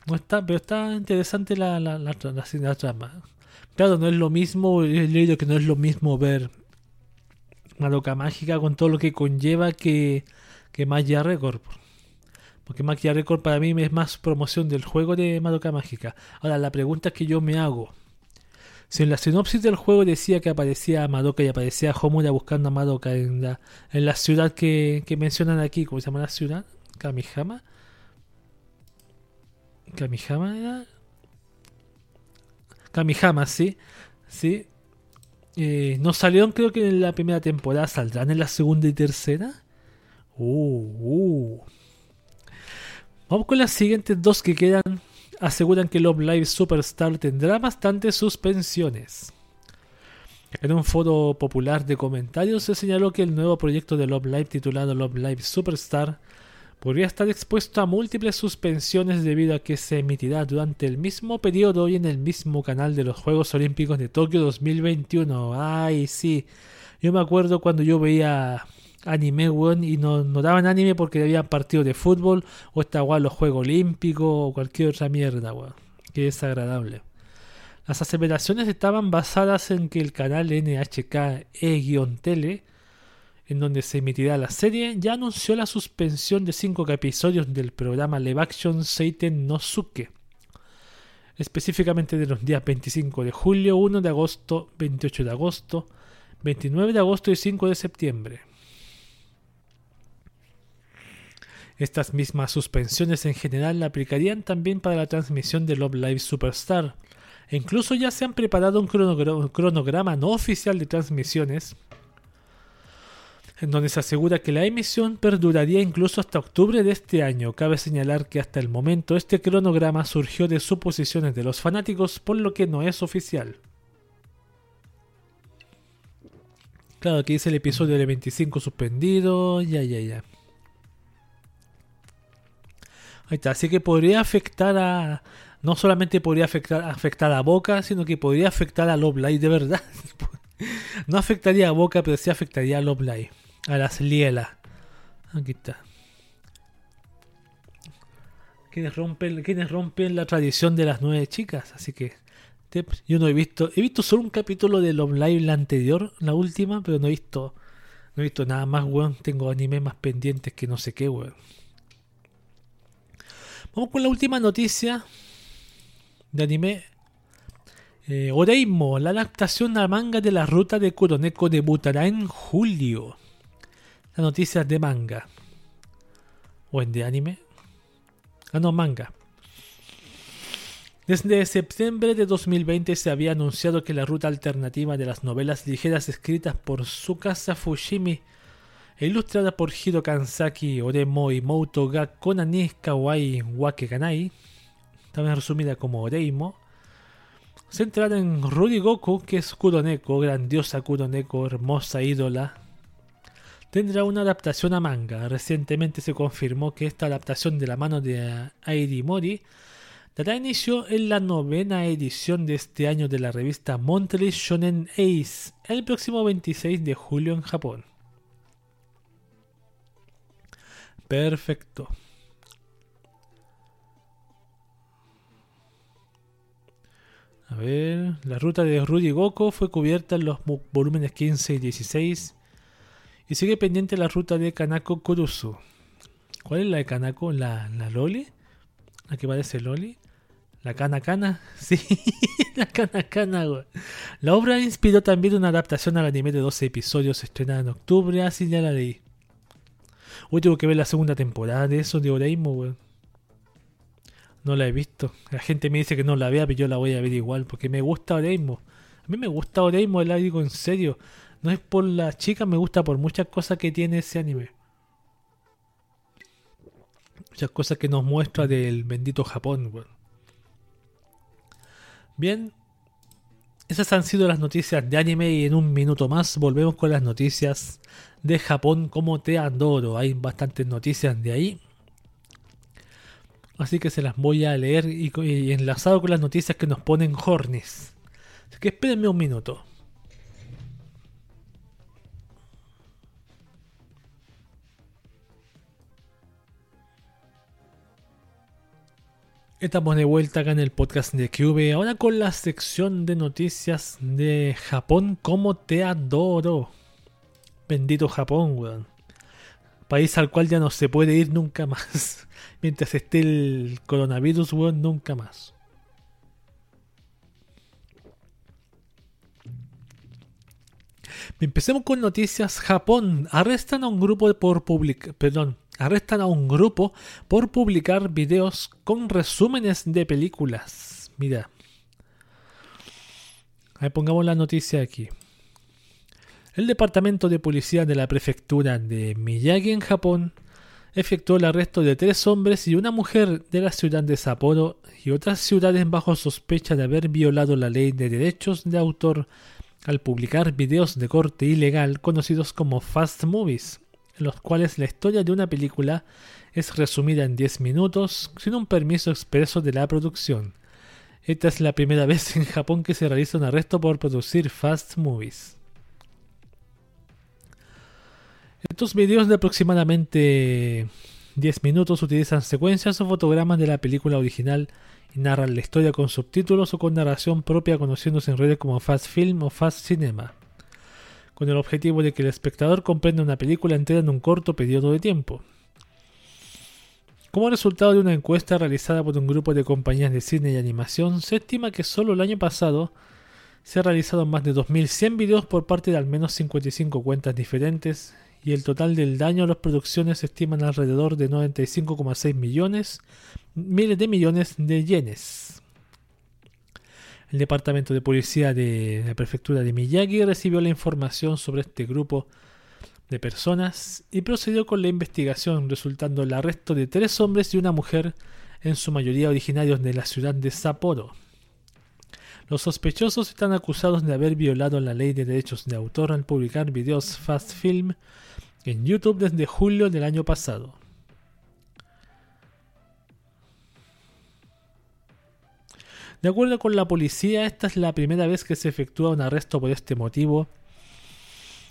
No está, pero está interesante la, la, la, la, trama. Claro, no es lo mismo, he leído que no es lo mismo ver Madoka Mágica con todo lo que conlleva que, que Magia Record. Porque Magia Record para mí es más promoción del juego de Madoka Mágica. Ahora, la pregunta que yo me hago. Si en la sinopsis del juego decía que aparecía Madoka y aparecía Homura buscando a Madoka en la, en la ciudad que, que mencionan aquí, ¿cómo se llama la ciudad? Kamihama. Kamihama era. Kamihama, sí. Sí. Eh, no salieron creo que en la primera temporada, saldrán en la segunda y tercera. Uh, uh. Vamos con las siguientes dos que quedan. Aseguran que Love Live Superstar tendrá bastantes suspensiones. En un foro popular de comentarios se señaló que el nuevo proyecto de Love Live titulado Love Live Superstar podría estar expuesto a múltiples suspensiones debido a que se emitirá durante el mismo periodo y en el mismo canal de los Juegos Olímpicos de Tokio 2021. Ay, sí. Yo me acuerdo cuando yo veía anime, weón, y no, no, daban anime porque había partidos de fútbol o esta weón los Juegos Olímpicos o cualquier otra mierda, weón. Qué desagradable. Las aceleraciones estaban basadas en que el canal NHK E-Tele, en donde se emitirá la serie, ya anunció la suspensión de cinco episodios del programa Live Action Seiten no Suke. Específicamente de los días 25 de julio, 1 de agosto, 28 de agosto, 29 de agosto y 5 de septiembre. Estas mismas suspensiones en general aplicarían también para la transmisión de Love Live Superstar. E incluso ya se han preparado un cronograma no oficial de transmisiones en donde se asegura que la emisión perduraría incluso hasta octubre de este año. Cabe señalar que hasta el momento este cronograma surgió de suposiciones de los fanáticos, por lo que no es oficial. Claro, aquí dice el episodio de 25 suspendido, ya, ya, ya. Ahí está, así que podría afectar a... No solamente podría afectar, afectar a Boca, sino que podría afectar a Live de verdad. <laughs> no afectaría a Boca, pero sí afectaría a Live. A las Lielas. Aquí está. Quienes rompen, quienes rompen la tradición de las nueve chicas. Así que yo no he visto. He visto solo un capítulo de Love la anterior, la última, pero no he visto. No he visto nada más, weón. Tengo anime más pendientes que no sé qué, weón. Vamos con la última noticia de anime. Eh, Oreimo, la adaptación a manga de la ruta de Kuroneko debutará en julio. La noticia de manga. O en de anime. Ah, no, manga. Desde septiembre de 2020 se había anunciado que la ruta alternativa de las novelas ligeras escritas por Tsukasa Fushimi e ilustrada por Hiro Kansaki, Oremo y Mouto ga Konani Kawaii Wakeganai, también resumida como Oreimo, centrada en Ruri Goku, que es Kuroneko, grandiosa Kuroneko, hermosa ídola, tendrá una adaptación a manga. Recientemente se confirmó que esta adaptación de la mano de Airi Mori dará inicio en la novena edición de este año de la revista Monthly Shonen Ace, el próximo 26 de julio en Japón. Perfecto. A ver, la ruta de Rudy Goku fue cubierta en los volúmenes 15 y 16 y sigue pendiente la ruta de Kanako Kurusu. ¿Cuál es la de Kanako? ¿La, la Loli? ¿La que parece Loli? La Cana, <laughs> sí, la Cana Cana, La obra inspiró también una adaptación al anime de 12 episodios estrenada en octubre, así ya la leí. Hoy tengo que ver la segunda temporada de eso de Oreimo, weón. No la he visto. La gente me dice que no la vea, pero yo la voy a ver igual, porque me gusta Oreimo. A mí me gusta Oreimo, la digo en serio. No es por la chica, me gusta por muchas cosas que tiene ese anime. Muchas cosas que nos muestra del bendito Japón. Bien, esas han sido las noticias de anime y en un minuto más volvemos con las noticias de Japón como te adoro. Hay bastantes noticias de ahí. Así que se las voy a leer y, enlazado con las noticias que nos ponen Hornis. Así que espérenme un minuto. Estamos de vuelta acá en el podcast de QV, ahora con la sección de noticias de Japón, como te adoro. Bendito Japón, weón. País al cual ya no se puede ir nunca más. <laughs> Mientras esté el coronavirus, weón, nunca más. Empecemos con noticias. Japón arrestan a un grupo por publicar, perdón, arrestan a un grupo por publicar videos con resúmenes de películas. Mira. Ahí pongamos la noticia aquí. El departamento de policía de la prefectura de Miyagi en Japón efectuó el arresto de tres hombres y una mujer de la ciudad de Sapporo y otras ciudades bajo sospecha de haber violado la ley de derechos de autor al publicar videos de corte ilegal conocidos como fast movies, en los cuales la historia de una película es resumida en 10 minutos sin un permiso expreso de la producción. Esta es la primera vez en Japón que se realiza un arresto por producir fast movies. Estos videos de aproximadamente 10 minutos utilizan secuencias o fotogramas de la película original y narran la historia con subtítulos o con narración propia conociéndose en redes como Fast Film o Fast Cinema, con el objetivo de que el espectador comprenda una película entera en un corto periodo de tiempo. Como resultado de una encuesta realizada por un grupo de compañías de cine y animación, se estima que solo el año pasado se han realizado más de 2.100 videos por parte de al menos 55 cuentas diferentes y el total del daño a las producciones se estiman alrededor de 95,6 millones, miles de millones de yenes. El departamento de policía de la prefectura de Miyagi recibió la información sobre este grupo de personas y procedió con la investigación, resultando el arresto de tres hombres y una mujer, en su mayoría originarios de la ciudad de Sapporo. Los sospechosos están acusados de haber violado la ley de derechos de autor al publicar videos fast film en YouTube desde julio del año pasado. De acuerdo con la policía, esta es la primera vez que se efectúa un arresto por este motivo.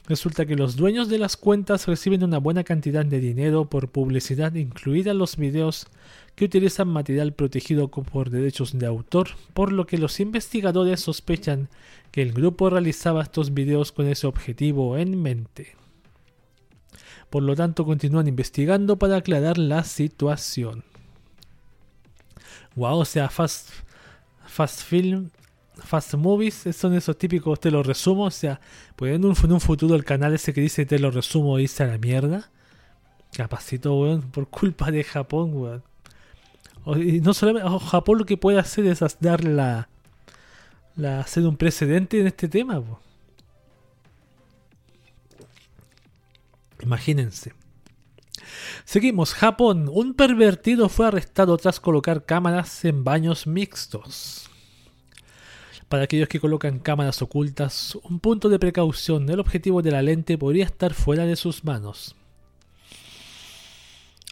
Resulta que los dueños de las cuentas reciben una buena cantidad de dinero por publicidad incluida los videos que utilizan material protegido por derechos de autor, por lo que los investigadores sospechan que el grupo realizaba estos videos con ese objetivo en mente. Por lo tanto, continúan investigando para aclarar la situación. Wow, o sea, Fast, fast Film, Fast Movies, son esos típicos te lo resumo. O sea, pueden en un, futuro el canal ese que dice te lo resumo irse a la mierda. Capacito, weón, por culpa de Japón, weón. y no solamente Japón lo que puede hacer es darle la, la hacer un precedente en este tema, weón. Imagínense. Seguimos. Japón. Un pervertido fue arrestado tras colocar cámaras en baños mixtos. Para aquellos que colocan cámaras ocultas, un punto de precaución. El objetivo de la lente podría estar fuera de sus manos.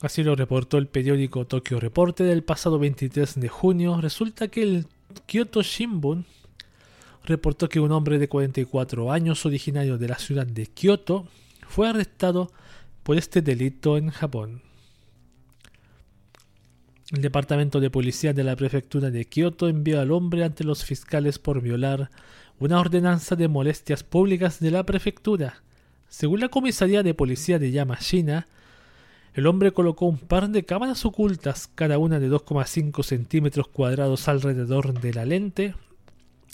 Así lo reportó el periódico Tokyo Reporte del pasado 23 de junio. Resulta que el Kyoto Shimbun reportó que un hombre de 44 años originario de la ciudad de Kyoto fue arrestado por este delito en Japón. El departamento de policía de la prefectura de Kioto envió al hombre ante los fiscales por violar una ordenanza de molestias públicas de la prefectura. Según la comisaría de policía de Yamashina, el hombre colocó un par de cámaras ocultas, cada una de 2,5 centímetros cuadrados alrededor de la lente,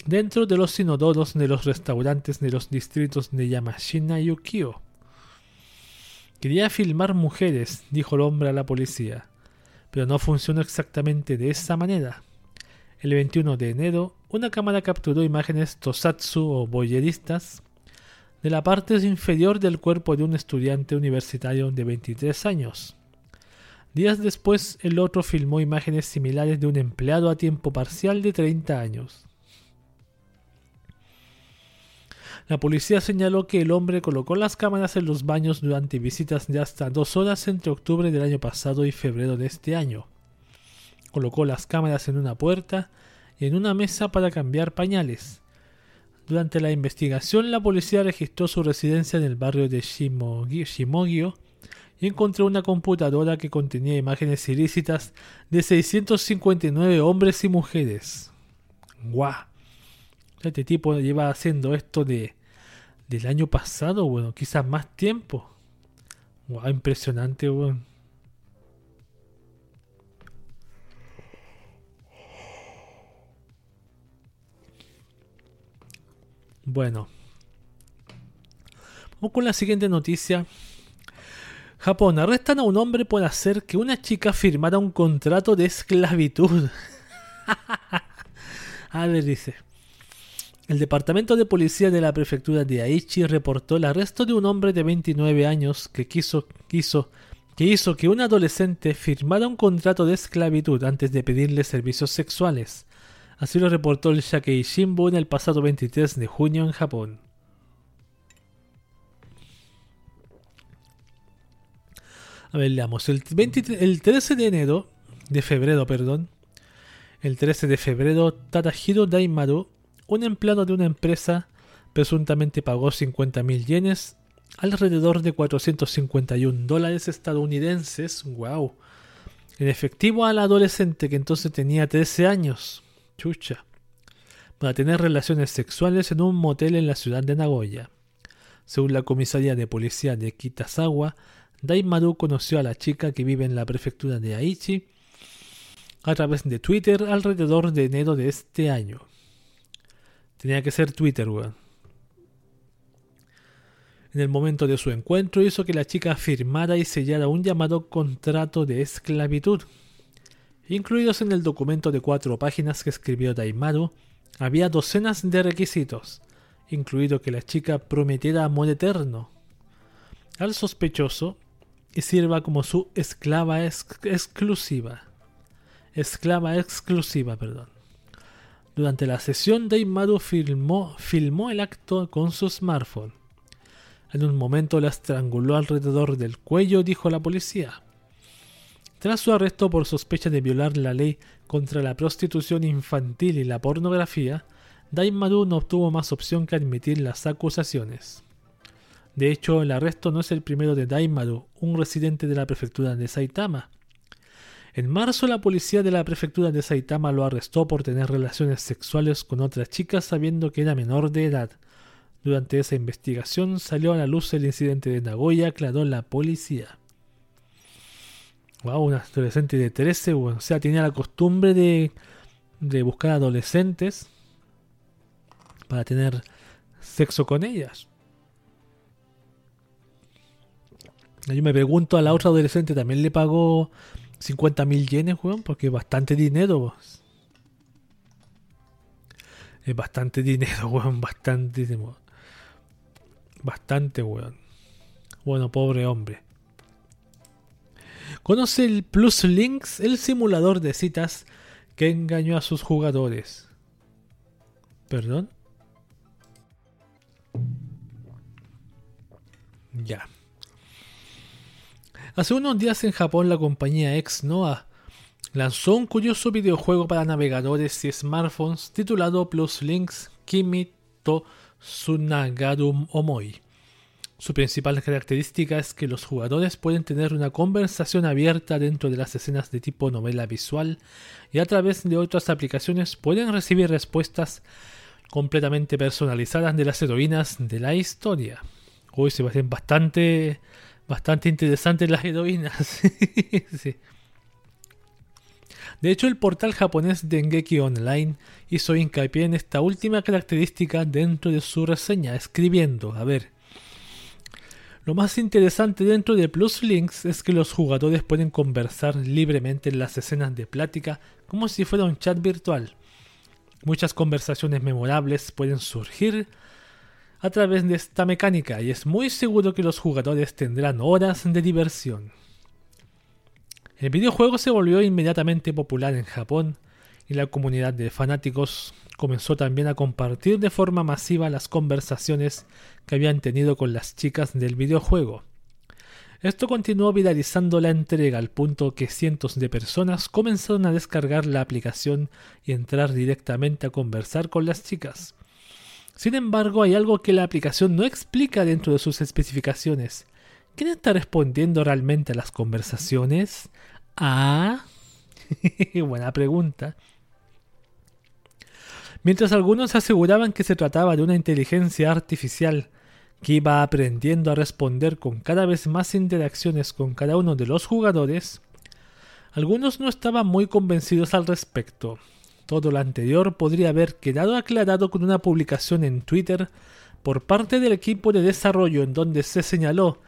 dentro de los inodoros de los restaurantes de los distritos de Yamashina y Ukio. Quería filmar mujeres, dijo el hombre a la policía, pero no funcionó exactamente de esa manera. El 21 de enero, una cámara capturó imágenes tosatsu o boyeristas de la parte inferior del cuerpo de un estudiante universitario de 23 años. Días después, el otro filmó imágenes similares de un empleado a tiempo parcial de 30 años. La policía señaló que el hombre colocó las cámaras en los baños durante visitas de hasta dos horas entre octubre del año pasado y febrero de este año. Colocó las cámaras en una puerta y en una mesa para cambiar pañales. Durante la investigación, la policía registró su residencia en el barrio de Shimogio y encontró una computadora que contenía imágenes ilícitas de 659 hombres y mujeres. ¡Guau! Este tipo lleva haciendo esto de del año pasado, bueno, quizás más tiempo. Impresionante, bueno. Bueno. Vamos con la siguiente noticia. Japón arrestan a un hombre por hacer que una chica firmara un contrato de esclavitud. <laughs> a ver, dice. El departamento de policía de la prefectura de Aichi reportó el arresto de un hombre de 29 años que quiso, que hizo que un adolescente firmara un contrato de esclavitud antes de pedirle servicios sexuales. Así lo reportó el Shakei Shimbun el pasado 23 de junio en Japón. A ver, leamos. El, 13 de enero, de febrero, perdón. El 13 de febrero, Tatahiro Daimaru, un empleado de una empresa, presuntamente pagó 50.000 yenes, alrededor de 451 dólares estadounidenses, wow, en efectivo al adolescente que entonces tenía 13 años, chucha, para tener relaciones sexuales en un motel en la ciudad de Nagoya. Según la comisaría de policía de Kitazawa, Daimaru conoció a la chica que vive en la prefectura de Aichi a través de Twitter alrededor de enero de este año. Tenía que ser Twitter, weón. En el momento de su encuentro hizo que la chica firmara y sellara un llamado contrato de esclavitud. Incluidos en el documento de cuatro páginas que escribió Daimaru, había docenas de requisitos, incluido que la chica prometiera amor eterno al sospechoso y sirva como su esclava exclusiva. Esclava exclusiva, perdón. Durante la sesión, Daimaru filmó, filmó el acto con su smartphone. En un momento la estranguló alrededor del cuello, dijo la policía. Tras su arresto por sospecha de violar la ley contra la prostitución infantil y la pornografía, Daimaru no obtuvo más opción que admitir las acusaciones. De hecho, el arresto no es el primero de Daimaru, un residente de la prefectura de Saitama. En marzo, la policía de la prefectura de Saitama lo arrestó por tener relaciones sexuales con otra chica sabiendo que era menor de edad. Durante esa investigación salió a la luz el incidente de Nagoya, aclaró la policía. Wow, un adolescente de 13, o sea, tenía la costumbre de, de buscar adolescentes para tener sexo con ellas. Yo me pregunto a la otra adolescente, ¿también le pagó 50 mil yenes, weón? Porque es bastante dinero, Es bastante dinero, <laughs> weón, bastante Bastante, weón. Bueno, pobre hombre. Conoce el Plus Links, el simulador de citas que engañó a sus jugadores. ¿Perdón? Ya. Hace unos días en Japón la compañía Exnoa lanzó un curioso videojuego para navegadores y smartphones titulado Plus Links Kimi to Tsunagaru Omoi. Su principal característica es que los jugadores pueden tener una conversación abierta dentro de las escenas de tipo novela visual y a través de otras aplicaciones pueden recibir respuestas completamente personalizadas de las heroínas de la historia. Hoy se ven bastante bastante interesantes las heroínas. <laughs> De hecho, el portal japonés Dengeki Online hizo hincapié en esta última característica dentro de su reseña, escribiendo, a ver, lo más interesante dentro de Plus Links es que los jugadores pueden conversar libremente en las escenas de plática como si fuera un chat virtual. Muchas conversaciones memorables pueden surgir a través de esta mecánica y es muy seguro que los jugadores tendrán horas de diversión. El videojuego se volvió inmediatamente popular en Japón y la comunidad de fanáticos comenzó también a compartir de forma masiva las conversaciones que habían tenido con las chicas del videojuego. Esto continuó viralizando la entrega al punto que cientos de personas comenzaron a descargar la aplicación y entrar directamente a conversar con las chicas. Sin embargo, hay algo que la aplicación no explica dentro de sus especificaciones. ¿Quién está respondiendo realmente a las conversaciones? Ah, <laughs> buena pregunta. Mientras algunos aseguraban que se trataba de una inteligencia artificial que iba aprendiendo a responder con cada vez más interacciones con cada uno de los jugadores, algunos no estaban muy convencidos al respecto. Todo lo anterior podría haber quedado aclarado con una publicación en Twitter por parte del equipo de desarrollo en donde se señaló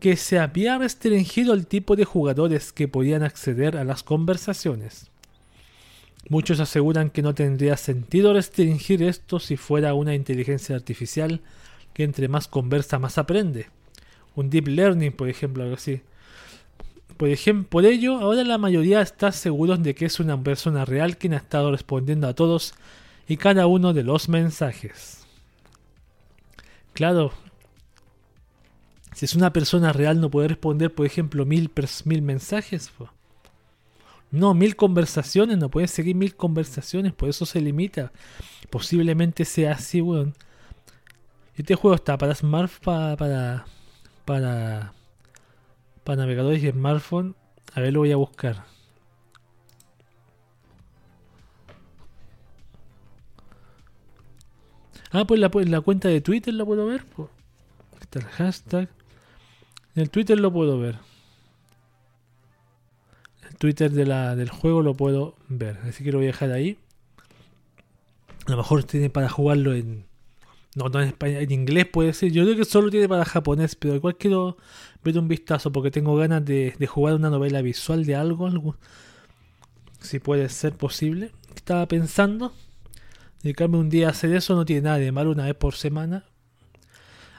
que se había restringido el tipo de jugadores que podían acceder a las conversaciones. Muchos aseguran que no tendría sentido restringir esto si fuera una inteligencia artificial que entre más conversa más aprende. Un deep learning, por ejemplo, algo así. Por ejemplo, por ello, ahora la mayoría está seguros de que es una persona real quien ha estado respondiendo a todos y cada uno de los mensajes. Claro, si es una persona real no puede responder, por ejemplo, mil, mil mensajes. No, mil conversaciones, no puede seguir mil conversaciones, por eso se limita. Posiblemente sea así, weón. Este juego está para smartphone, para, para, para navegadores y smartphone. A ver, lo voy a buscar. Ah, pues la, la cuenta de Twitter la puedo ver. Pues. Está el hashtag. En el Twitter lo puedo ver. El Twitter de la, del juego lo puedo ver. Así que lo voy a dejar ahí. A lo mejor tiene para jugarlo en, no, no en español, en inglés puede ser. Yo creo que solo tiene para japonés, pero igual quiero un vistazo porque tengo ganas de, jugar una novela visual de algo, algo. Si puede ser posible. Estaba pensando. Dedicarme un día a hacer eso no tiene nada de malo una vez por semana.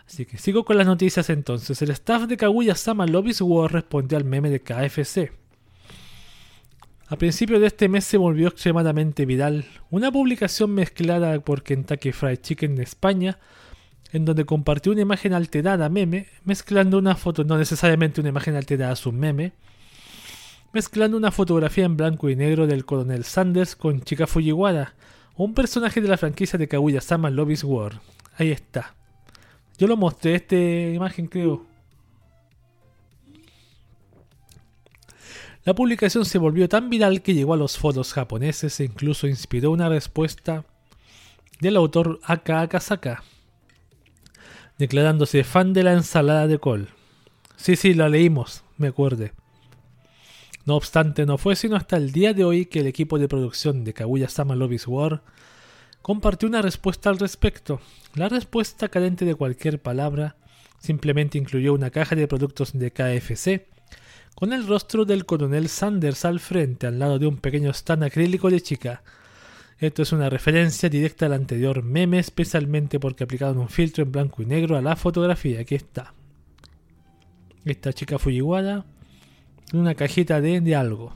Así que sigo con las noticias entonces. El staff de Kaguya-sama Lobby's War respondió al meme de KFC. A principios de este mes se volvió extremadamente viral una publicación mezclada por Kentucky Fried Chicken de España, en donde compartió una imagen alterada meme, mezclando una foto, no necesariamente una imagen alterada a su meme, mezclando una fotografía en blanco y negro del coronel Sanders con Chica Fujiwara, un personaje de la franquicia de Kaguya-sama Lobby's War. Ahí está. Yo lo mostré esta imagen, creo. La publicación se volvió tan viral que llegó a los foros japoneses e incluso inspiró una respuesta del autor Aka Akasaka, declarándose fan de la ensalada de col. Sí, sí, la leímos, me acuerde. No obstante, no fue sino hasta el día de hoy que el equipo de producción de Kaguya-sama Lobby's War compartió una respuesta al respecto. La respuesta, carente de cualquier palabra, simplemente incluyó una caja de productos de KFC con el rostro del coronel Sanders al frente, al lado de un pequeño stand acrílico de chica. Esto es una referencia directa al anterior meme, especialmente porque aplicaron un filtro en blanco y negro a la fotografía. Aquí está. Esta chica Fujiwara en una cajita de, de algo.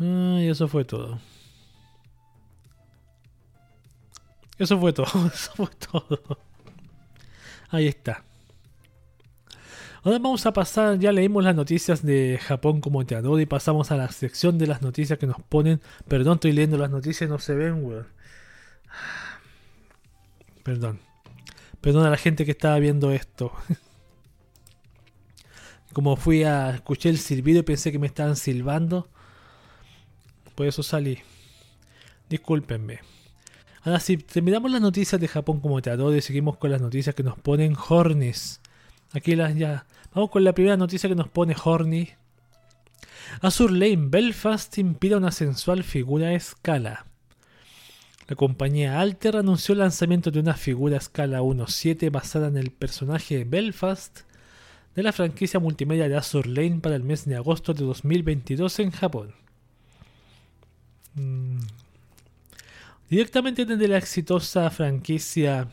y eso fue todo. Eso fue todo. <laughs> Eso fue todo. Ahí está. Ahora vamos a pasar, ya leímos las noticias de Japón como teatro y pasamos a la sección de las noticias que nos ponen. Perdón, estoy leyendo las noticias y no se ven, weón. Perdón. Perdón a la gente que estaba viendo esto. <laughs> Como fui a escuchar el silbido y pensé que me estaban silbando. Por eso salí. Discúlpenme. Ahora si terminamos las noticias de Japón como teatro y seguimos con las noticias que nos ponen Hornis. Aquí las ya. Vamos con la primera noticia que nos pone Horny. Azur Lane Belfast impide una sensual figura a escala. La compañía Alter anunció el lanzamiento de una figura a escala 1.7 basada en el personaje Belfast de la franquicia multimedia de Azur Lane para el mes de agosto de 2022 en Japón. Mm. Directamente desde la exitosa franquicia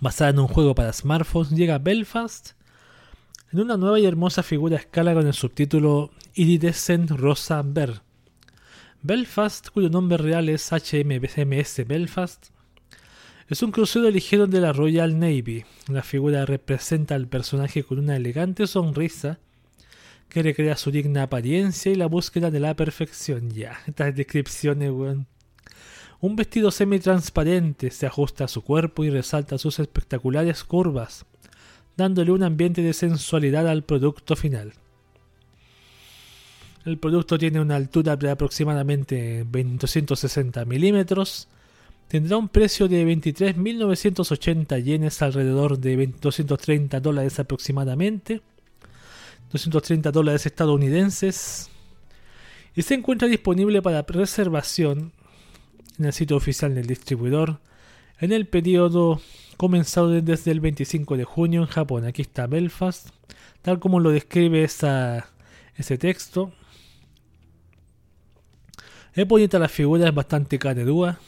basada en un juego para smartphones, llega Belfast en una nueva y hermosa figura a escala con el subtítulo Iridescent Rosa Ver. Belfast, cuyo nombre real es HMS Belfast, es un crucero ligero de la Royal Navy. La figura representa al personaje con una elegante sonrisa que recrea su digna apariencia y la búsqueda de la perfección. Ya, estas descripciones, weón. Un vestido semi-transparente se ajusta a su cuerpo y resalta sus espectaculares curvas, dándole un ambiente de sensualidad al producto final. El producto tiene una altura de aproximadamente 260 milímetros, tendrá un precio de 23.980 yenes, alrededor de 230 dólares aproximadamente, 230 dólares estadounidenses, y se encuentra disponible para reservación en el sitio oficial del distribuidor en el periodo comenzado desde el 25 de junio en Japón. Aquí está Belfast, tal como lo describe esa, ese texto. Es bonita la figura, es bastante canedúa.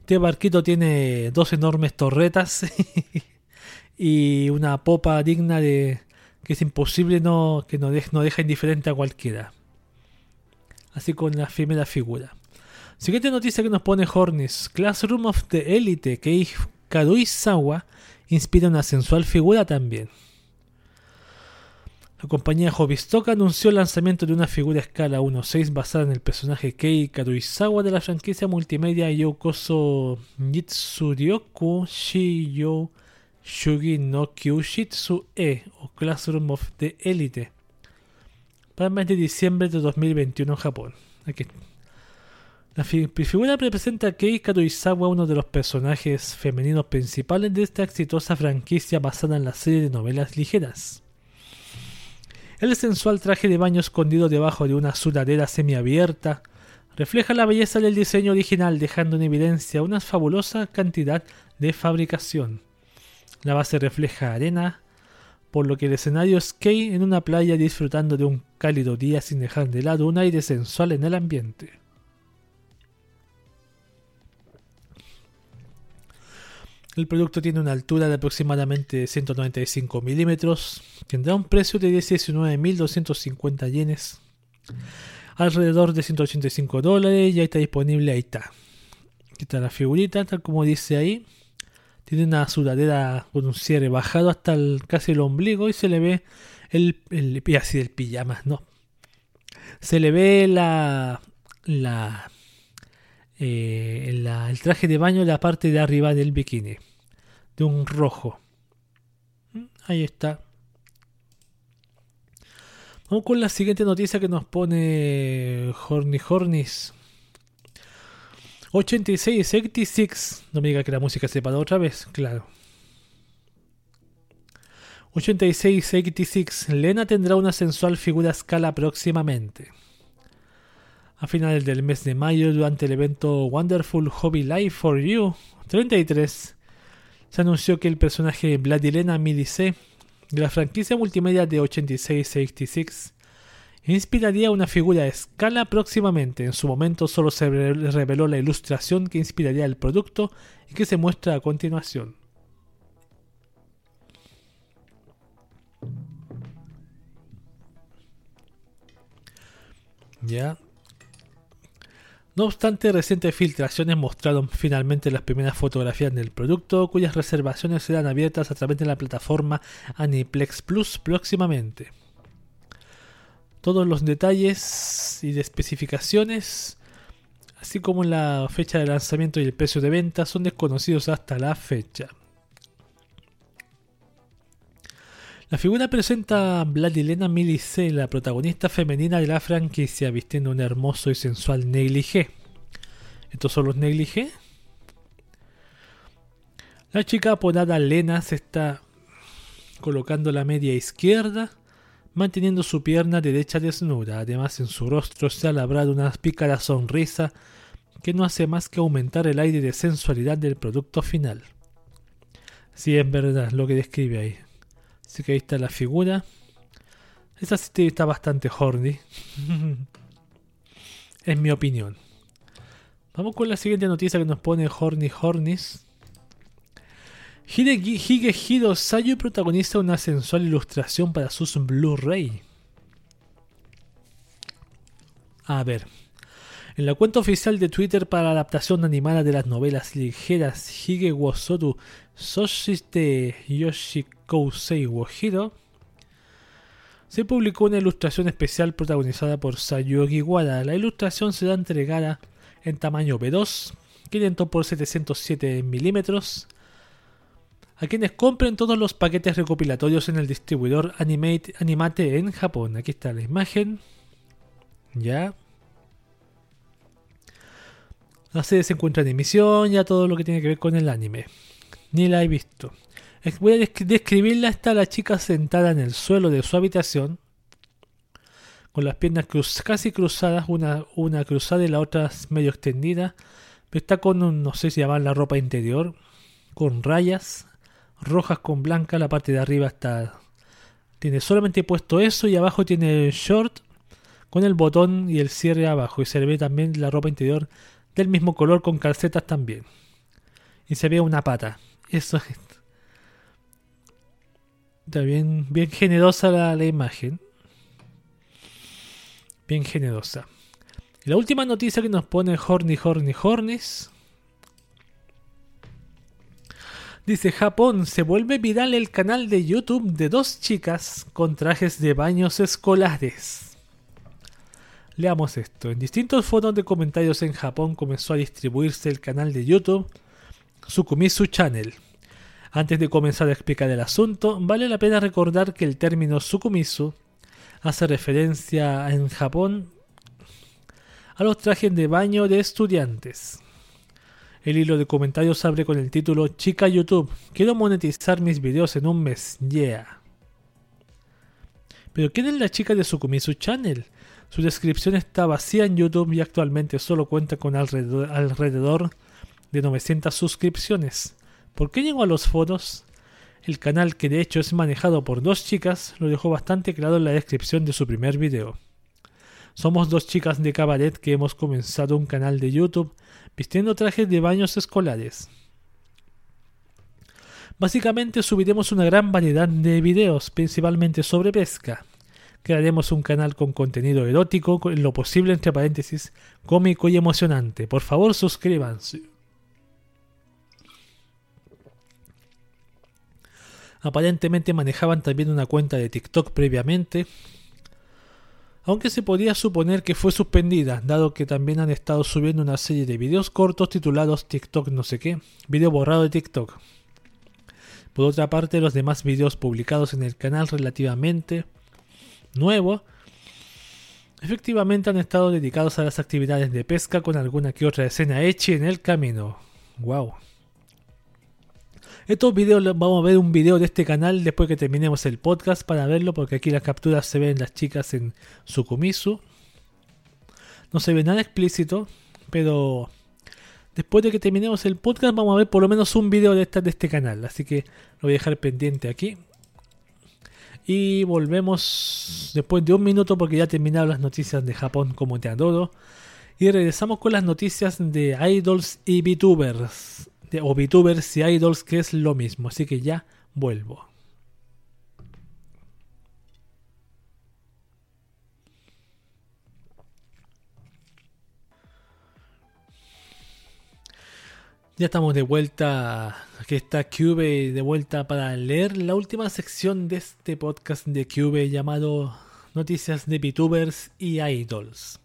Este barquito tiene dos enormes torretas <laughs> y una popa digna de que es imposible no que no, no deja indiferente a cualquiera. Así con la primera figura. Siguiente noticia que nos pone Hornis. Classroom of the Elite, que Kadui Sawa inspira una sensual figura también. La compañía Hobistock anunció el lanzamiento de una figura a escala 1.6 basada en el personaje Kei Karuizawa de la franquicia multimedia Yokoso Nitsuryoku Shiyo Shugi no Kyushitsu E o Classroom of the Elite para el mes de diciembre de 2021 en Japón. La figura representa a Kei Karuizawa, uno de los personajes femeninos principales de esta exitosa franquicia basada en la serie de novelas ligeras. El sensual traje de baño escondido debajo de una sudadera semiabierta refleja la belleza del diseño original dejando en evidencia una fabulosa cantidad de fabricación. La base refleja arena, por lo que el escenario es Kei en una playa disfrutando de un cálido día sin dejar de lado un aire sensual en el ambiente. El producto tiene una altura de aproximadamente 195 milímetros, tendrá un precio de 19.250 yenes, alrededor de 185 dólares, ya está disponible, ahí está. Aquí está la figurita, tal como dice ahí. Tiene una sudadera con un cierre bajado hasta casi el ombligo y se le ve el, el así el pijama, no. Se le ve la, la eh, el traje de baño la parte de arriba del bikini. De un rojo. Mm, ahí está. Vamos con la siguiente noticia que nos pone Horny Hornis. 86, 86. No me diga que la música se paró otra vez, claro. 86, 86. Lena tendrá una sensual figura a escala próximamente a finales del mes de mayo durante el evento Wonderful Hobby Life for You 33 se anunció que el personaje Vladilena Milice de la franquicia multimedia de 8666 inspiraría una figura a escala próximamente. En su momento solo se reveló la ilustración que inspiraría el producto y que se muestra a continuación. Ya, no obstante, recientes filtraciones mostraron finalmente las primeras fotografías del producto, cuyas reservaciones serán abiertas a través de la plataforma Aniplex Plus próximamente. Todos los detalles y especificaciones, así como la fecha de lanzamiento y el precio de venta, son desconocidos hasta la fecha. La figura presenta a Vladilena Milice, la protagonista femenina de la franquicia, vistiendo un hermoso y sensual negligé. ¿Estos son los negligé? La chica apodada Lena se está colocando la media izquierda, manteniendo su pierna derecha desnuda. Además, en su rostro se ha labrado una pícara sonrisa que no hace más que aumentar el aire de sensualidad del producto final. Sí, es verdad lo que describe ahí. Así que ahí está la figura. Esta sí está bastante horny. <laughs> en mi opinión. Vamos con la siguiente noticia que nos pone Horny Hornis. Higehiro Sayu protagoniza una sensual ilustración para sus Blu-ray. A ver. En la cuenta oficial de Twitter para la adaptación animada de las novelas ligeras Hige Wosoru Soshite Yoshikousei Wohiro, se publicó una ilustración especial protagonizada por Sayuki Wada. La ilustración será entregada en tamaño B2, 500 por 707 milímetros, a quienes compren todos los paquetes recopilatorios en el distribuidor Animate, Animate en Japón. Aquí está la imagen. Ya. La serie se encuentra en emisión, ya todo lo que tiene que ver con el anime. Ni la he visto. Voy a describirla. Está la chica sentada en el suelo de su habitación, con las piernas casi cruzadas, una, una cruzada y la otra medio extendida. Está con un, no sé si llamar la ropa interior, con rayas rojas con blanca. La parte de arriba está Tiene solamente puesto eso y abajo tiene short con el botón y el cierre abajo. Y se ve también la ropa interior del mismo color con calcetas también. Y se ve una pata. Eso Está bien, bien generosa la, imagen. Bien generosa. Y la última noticia que nos pone Horny Horny Hornis. Dice Japón, se vuelve viral el canal de YouTube de dos chicas con trajes de baños escolares. Leamos esto. En distintos foros de comentarios en Japón comenzó a distribuirse el canal de YouTube Sukumisu Channel. Antes de comenzar a explicar el asunto, vale la pena recordar que el término Sukumisu hace referencia en Japón a los trajes de baño de estudiantes. El hilo de comentarios abre con el título Chica YouTube, quiero monetizar mis videos en un mes, yeah. Pero ¿quién es la chica de Sukumisu Channel? Su descripción está vacía en YouTube y actualmente solo cuenta con alrededor, de 900 suscripciones. ¿Por qué llegó a los foros? El canal, que de hecho es manejado por dos chicas, lo dejó bastante claro en la descripción de su primer video. Somos dos chicas de cabaret que hemos comenzado un canal de YouTube vistiendo trajes de baños escolares. Básicamente subiremos una gran variedad de videos, principalmente sobre pesca. Crearemos un canal con contenido erótico, en lo posible entre paréntesis, cómico y emocionante. Por favor, suscríbanse. Aparentemente manejaban también una cuenta de TikTok previamente, aunque se podía suponer que fue suspendida, dado que también han estado subiendo una serie de videos cortos titulados TikTok no sé qué, video borrado de TikTok. Por otra parte, los demás videos publicados en el canal relativamente nuevo, efectivamente han estado dedicados a las actividades de pesca con alguna que otra escena hecha en el camino. Wow. Estos videos vamos a ver un video de este canal después que terminemos el podcast para verlo porque aquí las capturas se ven las chicas en Sukumisu. No se ve nada explícito, pero después de que terminemos el podcast vamos a ver por lo menos un video de, esta, de este canal. Así que lo voy a dejar pendiente aquí. Y volvemos después de un minuto porque ya terminaron las noticias de Japón como te adoro. Y regresamos con las noticias de idols y VTubers o VTubers y idols, que es lo mismo. Así que ya vuelvo. Ya estamos de vuelta. Aquí está Cube de vuelta para leer la última sección de este podcast de Cube llamado Noticias de VTubers y Idols.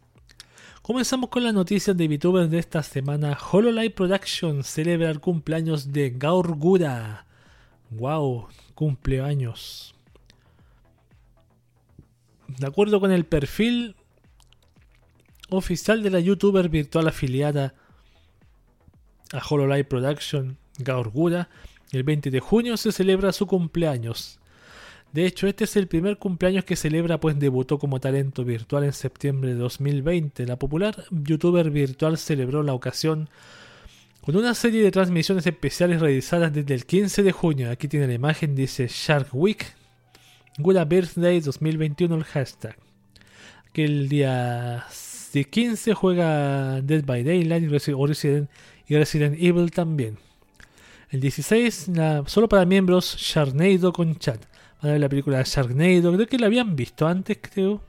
Comenzamos con las noticias de VTubers de esta semana. Hololive Production celebra el cumpleaños de Gaur Gura. ¡Wow! Cumpleaños. De acuerdo con el perfil oficial de la youtuber virtual afiliada a Hololive Production, Gaur Gura, el 20 de junio se celebra su cumpleaños. De hecho, este es el primer cumpleaños que celebra, pues debutó como talento virtual en septiembre de 2020. La popular youtuber virtual celebró la ocasión con una serie de transmisiones especiales realizadas desde el 15 de junio. Aquí tiene la imagen, dice Shark Week, Gula Birthday 2021 el hashtag. Que el día 15 juega Dead by Daylight y Resident, Evil también. El 16, solo para miembros, Sharknado con chat a ver la película Sharknado. Creo que la habían visto antes, creo.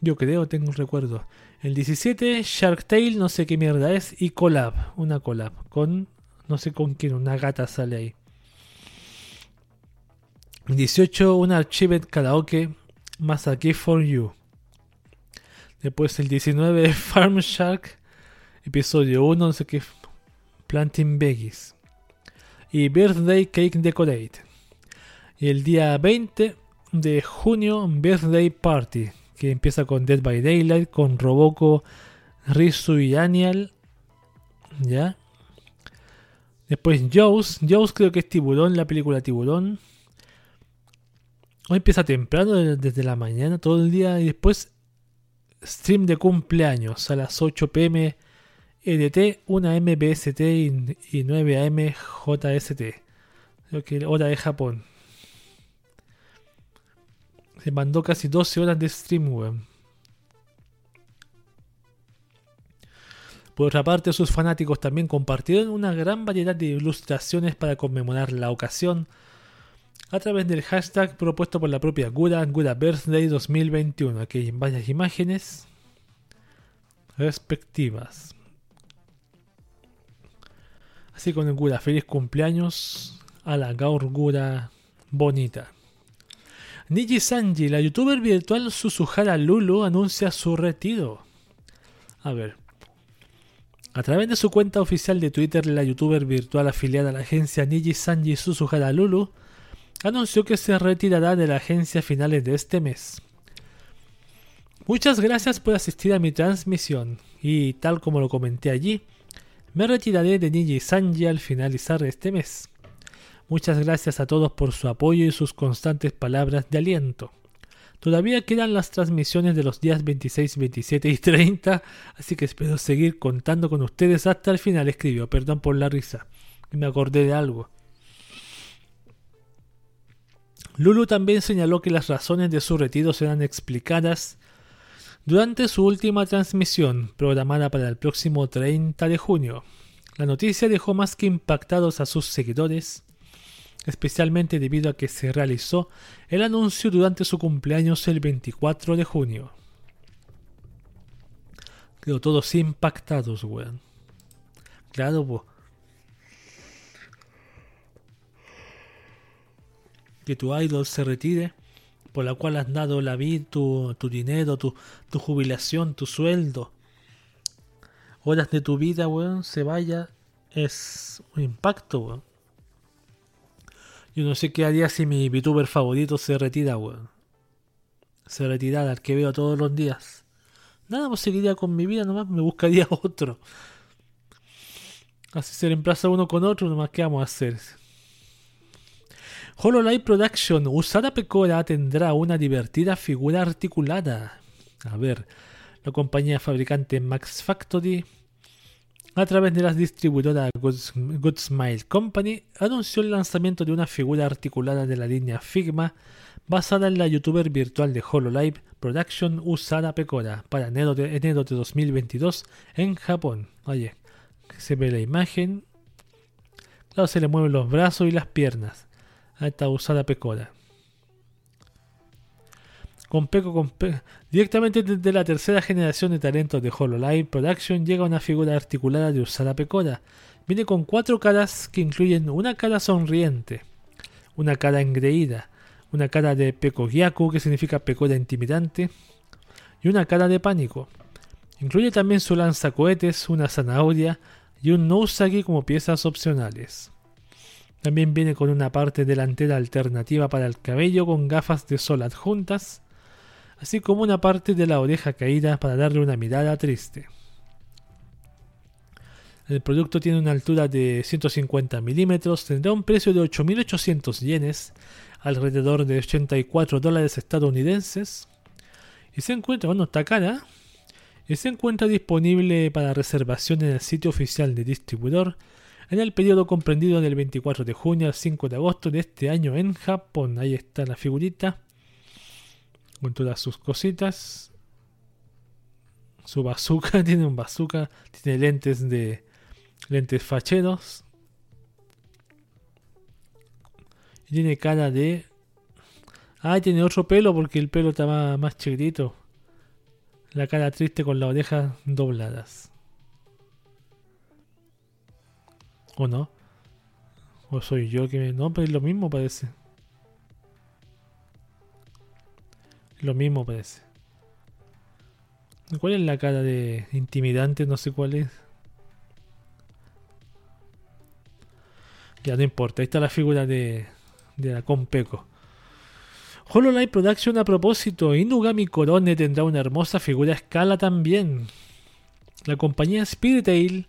Yo creo, tengo un recuerdo. El 17, Shark Tale, no sé qué mierda es. Y collab, una collab. Con, no sé con quién, una gata sale ahí. 18, una Archived Karaoke. Masaki for You. Después el 19, <laughs> Farm Shark. Episodio 1, no sé qué. Planting Veggies. Y Birthday Cake Decorate. Y el día 20 de junio, Birthday Party, que empieza con Dead by Daylight, con Roboco, Rizu y Anial. ¿Ya? Después Jaws. Jaws creo que es Tiburón, la película Tiburón. Hoy empieza temprano, desde la mañana, todo el día. Y después stream de cumpleaños a las 8 pm EDT, 1 am BST y, 9 am JST. Creo que hora de Japón. Se mandó casi 12 horas de stream, weón. Por otra parte, sus fanáticos también compartieron una gran variedad de ilustraciones para conmemorar la ocasión a través del hashtag propuesto por la propia Gura, Gura Birthday 2021. Aquí hay varias imágenes respectivas. Así con el Gura, feliz cumpleaños a la Gaur Gura bonita. Niji Sanji, la youtuber virtual Suzuhara Lulu, anuncia su retiro. A ver, a través de su cuenta oficial de Twitter, la youtuber virtual afiliada a la agencia Niji Sanji Suzuhara Lulu anunció que se retirará de la agencia a finales de este mes. Muchas gracias por asistir a mi transmisión y tal como lo comenté allí, me retiraré de Niji Sanji al finalizar este mes. Muchas gracias a todos por su apoyo y sus constantes palabras de aliento. Todavía quedan las transmisiones de los días 26, 27 y 30, así que espero seguir contando con ustedes hasta el final, escribió. Perdón por la risa, me acordé de algo. Lulu también señaló que las razones de su retiro serán explicadas durante su última transmisión, programada para el próximo 30 de junio. La noticia dejó más que impactados a sus seguidores, especialmente debido a que se realizó el anuncio durante su cumpleaños el 24 de junio. Quedó todos impactados, weón. Claro. Que tu idol se retire, por la cual has dado la vida, tu, dinero, tu, tu, jubilación, tu sueldo, horas de tu vida, weón, se vaya, es un impacto, weón. Yo no sé qué haría si mi VTuber favorito se retira, weón. Se retirara, al que veo todos los días. Nada, pues seguiría con mi vida nomás, me buscaría <laughs> otro. Así se reemplaza uno con otro, nomás ¿qué vamos a hacer? HoloLive Production, Usada Pecora tendrá una divertida figura articulada. A ver, la compañía fabricante Max Factory a través de la distribuidora Good, Smile Company, anunció el lanzamiento de una figura articulada de la línea Figma basada en la youtuber virtual de HoloLive Production Usada Pecora para enero de, enero de 2022 en Japón. Oye, se ve la imagen. Claro, se le mueven los brazos y las piernas esta Usada Pecora con Peco Directamente desde la tercera generación de talentos de HoloLive Production llega una figura articulada de Usada Pecora. Viene con cuatro caras que incluyen una cara sonriente, una cara engreída, una cara de Peko Gyaku, que significa Pecora intimidante, y una cara de pánico. Incluye también su lanzacohetes, una zanahoria y un Nousagi como piezas opcionales. También viene con una parte delantera alternativa para el cabello con gafas de sol adjuntas así como una parte de la oreja caída para darle una mirada triste. El producto tiene una altura de 150 milímetros, tendrá un precio de 8.800 yenes, alrededor de 84 dólares estadounidenses, y se encuentra, bueno, está cara, y se encuentra disponible para reservación en el sitio oficial de distribuidor en el periodo comprendido del 24 de junio al 5 de agosto de este año en Japón. Ahí está la figurita con todas sus cositas. Su bazooka, <laughs> tiene un bazooka, tiene lentes de lentes facheros. Y tiene cara de... Ah, tiene otro pelo porque el pelo más, más chiquitito. La cara triste con las orejas dobladas. ¿O no? ¿O soy yo que... No, pero es lo mismo parece. Lo mismo parece. ¿Cuál es la cara de intimidante? No sé cuál es. Ya no importa, ahí está la figura de, de la Compeco. HoloLive Production a propósito, Inugami Korone tendrá una hermosa figura a escala también. La compañía Spiritail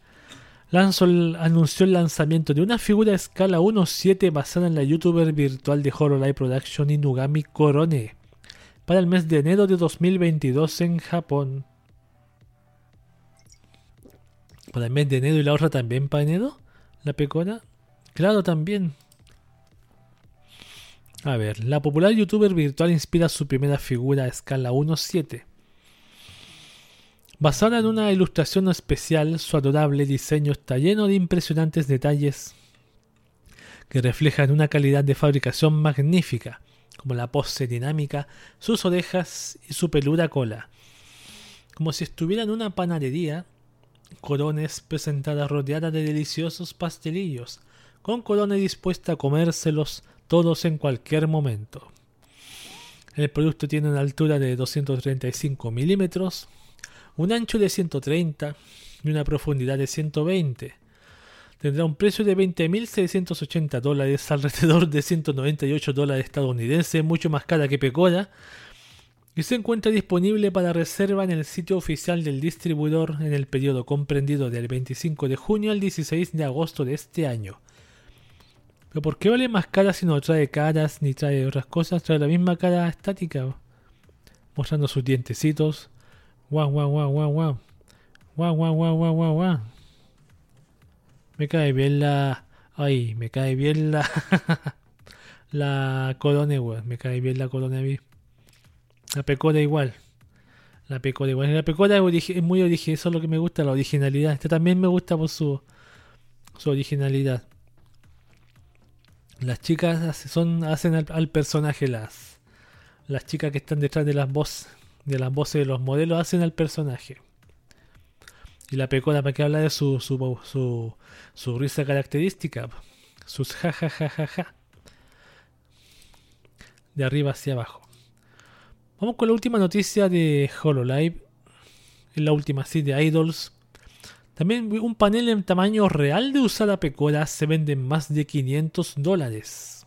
lanzó anunció el lanzamiento de una figura a escala 1.7 basada en la youtuber virtual de HoloLive Production Inugami Korone para el mes de enero de 2022 en Japón. Para el mes de enero y la otra también para enero, la pecora. Claro, también. A ver, la popular youtuber virtual inspira su primera figura a escala 1.7. Basada en una ilustración especial, su adorable diseño está lleno de impresionantes detalles que reflejan una calidad de fabricación magnífica, como la pose dinámica, sus orejas y su peluda cola. Como si estuviera en una panadería, Corones presentada rodeada de deliciosos pastelillos, con Corone dispuesta a comérselos todos en cualquier momento. El producto tiene una altura de 235 milímetros, un ancho de 130 y una profundidad de 120 tendrá un precio de 20.680 dólares, alrededor de 198 dólares estadounidenses, mucho más cara que Pecora, y se encuentra disponible para reserva en el sitio oficial del distribuidor en el periodo comprendido del 25 de junio al 16 de agosto de este año. ¿Pero por qué vale más cara si no trae caras ni trae otras cosas? Trae la misma cara estática, mostrando sus dientecitos. Guau, guau, guau, guau, guau. Guau, guau, guau, guau, guau, guau. Me cae bien la. Ay, me cae bien la. <laughs> la corona, igual. Me cae bien la corona a mí. La pecora igual. La pecora igual. La pecora es muy original. Eso es lo que me gusta, la originalidad. Este también me gusta por su, su originalidad. Las chicas son, hacen al, personaje. Las, las chicas que están detrás de las voces de las voces de los modelos hacen al personaje. Y la pecora, ¿para qué habla de su, su, su, su risa característica? Sus ja ja ja ja. De arriba hacia abajo. Vamos con la última noticia de HoloLive. La última sí de Idols. También un panel en tamaño real de usada pecora se vende en más de 500 dólares.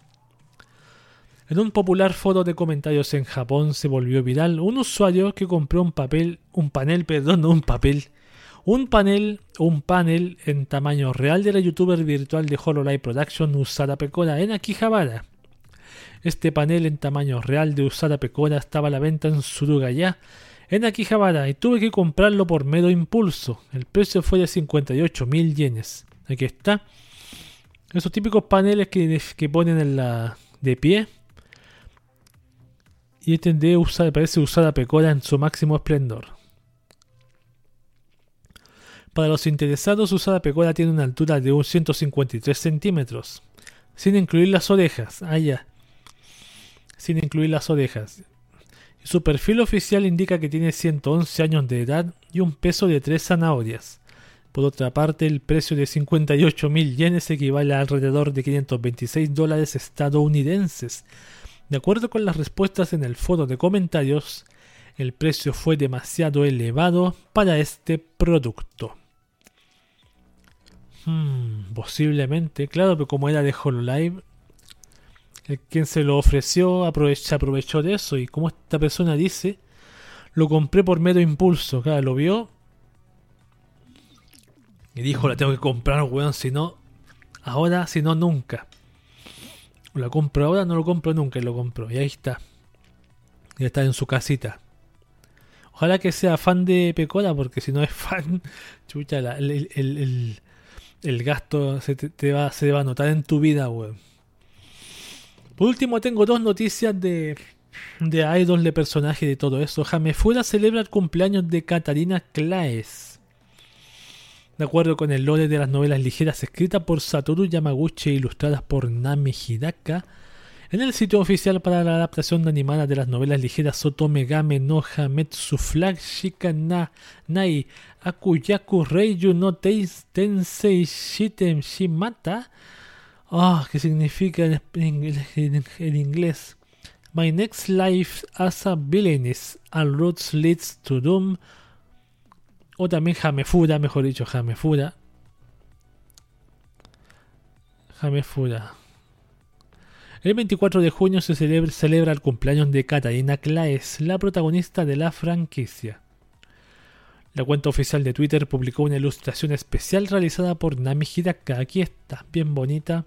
En un popular foro de comentarios en Japón se volvió viral un usuario que compró un papel, un panel, perdón, no un papel, un panel, un panel en tamaño real de la youtuber virtual de HoloLive Production Usada Pecora en Akihabara. Este panel en tamaño real de Usada Pecora estaba a la venta en Surugaya, en Akihabara, y tuve que comprarlo por mero impulso. El precio fue de 58 mil yenes. Aquí está. Esos típicos paneles que, que ponen en la de pie. Y este de usar, parece Usada Pecora en su máximo esplendor. Para los interesados, Usada Pecora tiene una altura de 153 centímetros, sin incluir las orejas. Ah, ya. Sin incluir las orejas. Su perfil oficial indica que tiene 111 años de edad y un peso de 3 zanahorias. Por otra parte, el precio de 58 mil yenes equivale a alrededor de 526 dólares estadounidenses. De acuerdo con las respuestas en el foro de comentarios, el precio fue demasiado elevado para este producto. Hmm, posiblemente, claro, pero como era de HoloLive, el quien se lo ofreció se aprovechó de eso. Y como esta persona dice, lo compré por mero impulso. Claro, lo vio y dijo: La tengo que comprar, weón, si no, ahora, si no, nunca. La compro ahora, no lo compro nunca, y lo compro. Y ahí está. Ya está en su casita. Ojalá que sea fan de Pecora, porque si no es <laughs> fan, chucha, el, el gasto se te, va, se va a notar en tu vida, weón. Por último, tengo dos noticias de, de idols, de personaje de todo eso. Jamefura celebra el cumpleaños de Katarina Claes. De acuerdo con el lore de las novelas ligeras escritas por Satoru Yamaguchi e ilustradas por Nami Hidaka, en el sitio oficial para la adaptación animada de las novelas ligeras Sotomegame no Hametsu Flag Shikana Nai Akuyaku Reiju no Tensei Shiten Shimata. Ah, ¿qué significa en, inglés? My next life as a villainess and roots leads to doom. O también Hamefura, mejor dicho, Hamefura. Hamefura. El 24 de junio se celebra, el cumpleaños de Katarina Claes, la protagonista de la franquicia. La cuenta oficial de Twitter publicó una ilustración especial realizada por Nami Hidaka. Aquí está, bien bonita,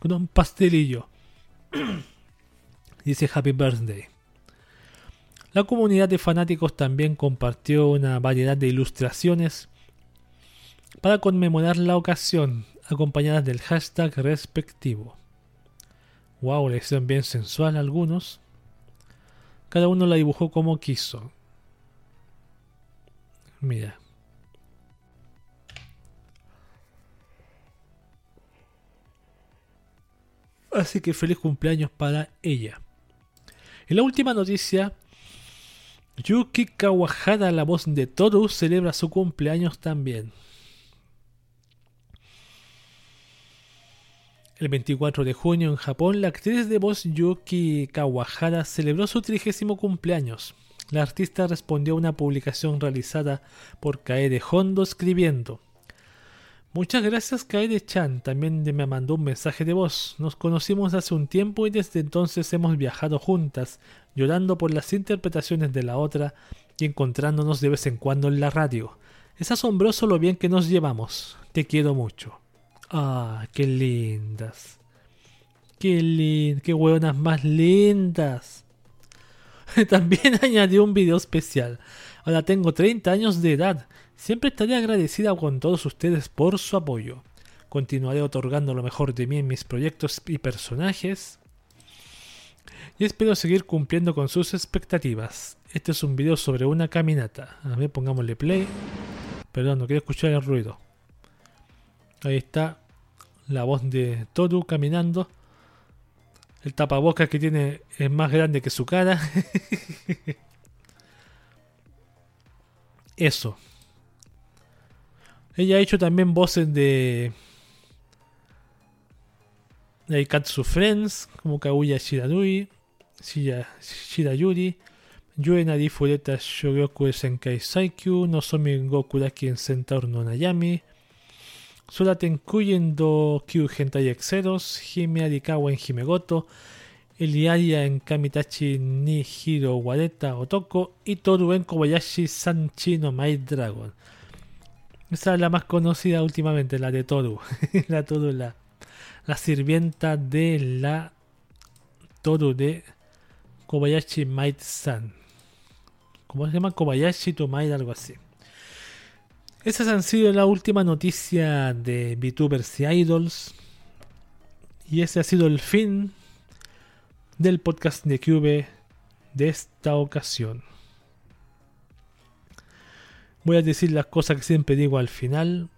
con un pastelillo. <clears throat> Dice Happy Birthday. La comunidad de fanáticos también compartió una variedad de ilustraciones para conmemorar la ocasión, acompañadas del hashtag respectivo. Wow, le hicieron bien sensual a algunos. Cada uno la dibujó como quiso. Mira. Así que feliz cumpleaños para ella. Y la última noticia, Yuki Kawahara, la voz de Toru, celebra su cumpleaños también. El 24 de junio en Japón, la actriz de voz Yuki Kawahara celebró su trigésimo cumpleaños. La artista respondió a una publicación realizada por Kaede Hondo escribiendo Muchas gracias Kaede-chan, también me mandó un mensaje de voz. Nos conocimos hace un tiempo y desde entonces hemos viajado juntas, llorando por las interpretaciones de la otra y encontrándonos de vez en cuando en la radio. Es asombroso lo bien que nos llevamos. Te quiero mucho. Ah, qué lindas. Qué lindas, qué hueonas más lindas. <laughs> También <laughs> añadió un video especial. Ahora tengo 30 años de edad Siempre estaré agradecida con todos ustedes por su apoyo. Continuaré otorgando lo mejor de mí en mis proyectos y personajes. Y espero seguir cumpliendo con sus expectativas. Este es un video sobre una caminata. A ver, pongámosle play. Perdón, no quiero escuchar el ruido. Ahí está la voz de Toru caminando. El tapabocas que tiene es más grande que su cara. <laughs> Eso. Ella ha hecho también voces de. de Katsu Friends, como Kaguya Shirarui, Shirayuri, Yue Nari Fureta Shogyoku Senkai Saikyu, Nozomi Gokuraki en Centaur no Nayami, Suraten Kuyen do Kyu Hentai Exeros, Hime Arikawa en Himegoto, Eliaria en Kamitachi ni Hiro Wareta Otoko y Toru en Kobayashi Sanchi no Mai Dragon. Esa es la más conocida últimamente, la de Toru. <laughs> la Toru, la, la sirvienta de la Toru de Kobayashi Might-san. ¿Cómo se llama? Kobayashi to Might, algo así. Esas han sido la última noticia de VTubers y Idols. Y ese ha sido el fin del podcast de Cube de esta ocasión. Voy a decir las cosas que siempre digo al final.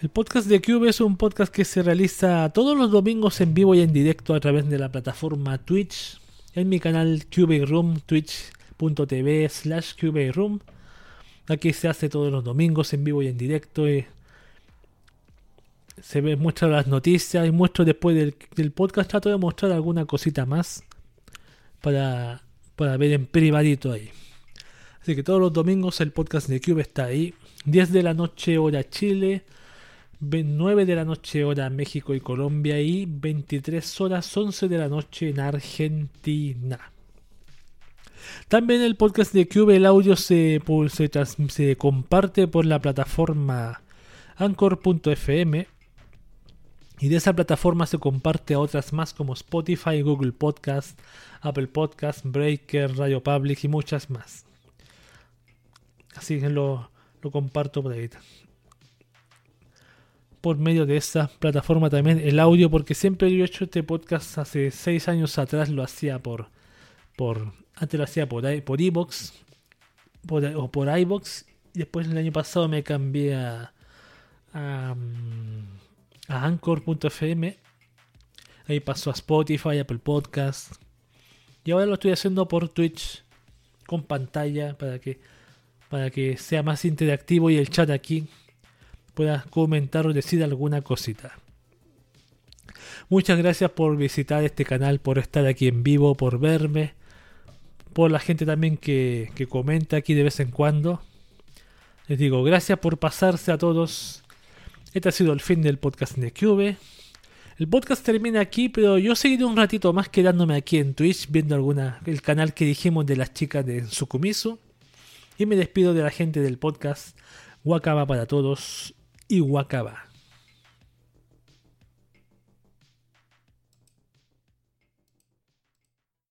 El podcast de Cube es un podcast que se realiza todos los domingos en vivo y en directo a través de la plataforma Twitch. En mi canal Cube Room, twitch.tv slash Cube Room. Aquí se hace todos los domingos en vivo y en directo. Y se muestran las noticias y muestro después del, del, podcast. Trato de mostrar alguna cosita más para, para ver en privadito ahí. Así que todos los domingos el podcast de Cube está ahí. 10 de la noche hora Chile, 9 de la noche hora México y Colombia y 23 horas 11 de la noche en Argentina. También el podcast de Cube, el audio se, se, se comparte por la plataforma anchor.fm y de esa plataforma se comparte a otras más como Spotify, Google Podcast, Apple Podcast, Breaker, Radio Public y muchas más. Así que lo, comparto por ahí. Por medio de esa plataforma también el audio, porque siempre yo he hecho este podcast hace seis años atrás, lo hacía por. por antes lo hacía por, por iBox o por iBox, y después el año pasado me cambié a. a, a Anchor.fm. Ahí pasó a Spotify, Apple Podcast. Y ahora lo estoy haciendo por Twitch con pantalla para que para que sea más interactivo y el chat aquí pueda comentar o decir alguna cosita. Muchas gracias por visitar este canal, por estar aquí en vivo, por verme, por la gente también que, que comenta aquí de vez en cuando. Les digo, gracias por pasarse a todos. Este ha sido el fin del podcast de Cube. El podcast termina aquí, pero yo seguiré un ratito más quedándome aquí en Twitch viendo alguna el canal que dijimos de las chicas de Sukumisu. Y me despido de la gente del podcast. Wakaba para todos y Wakaba.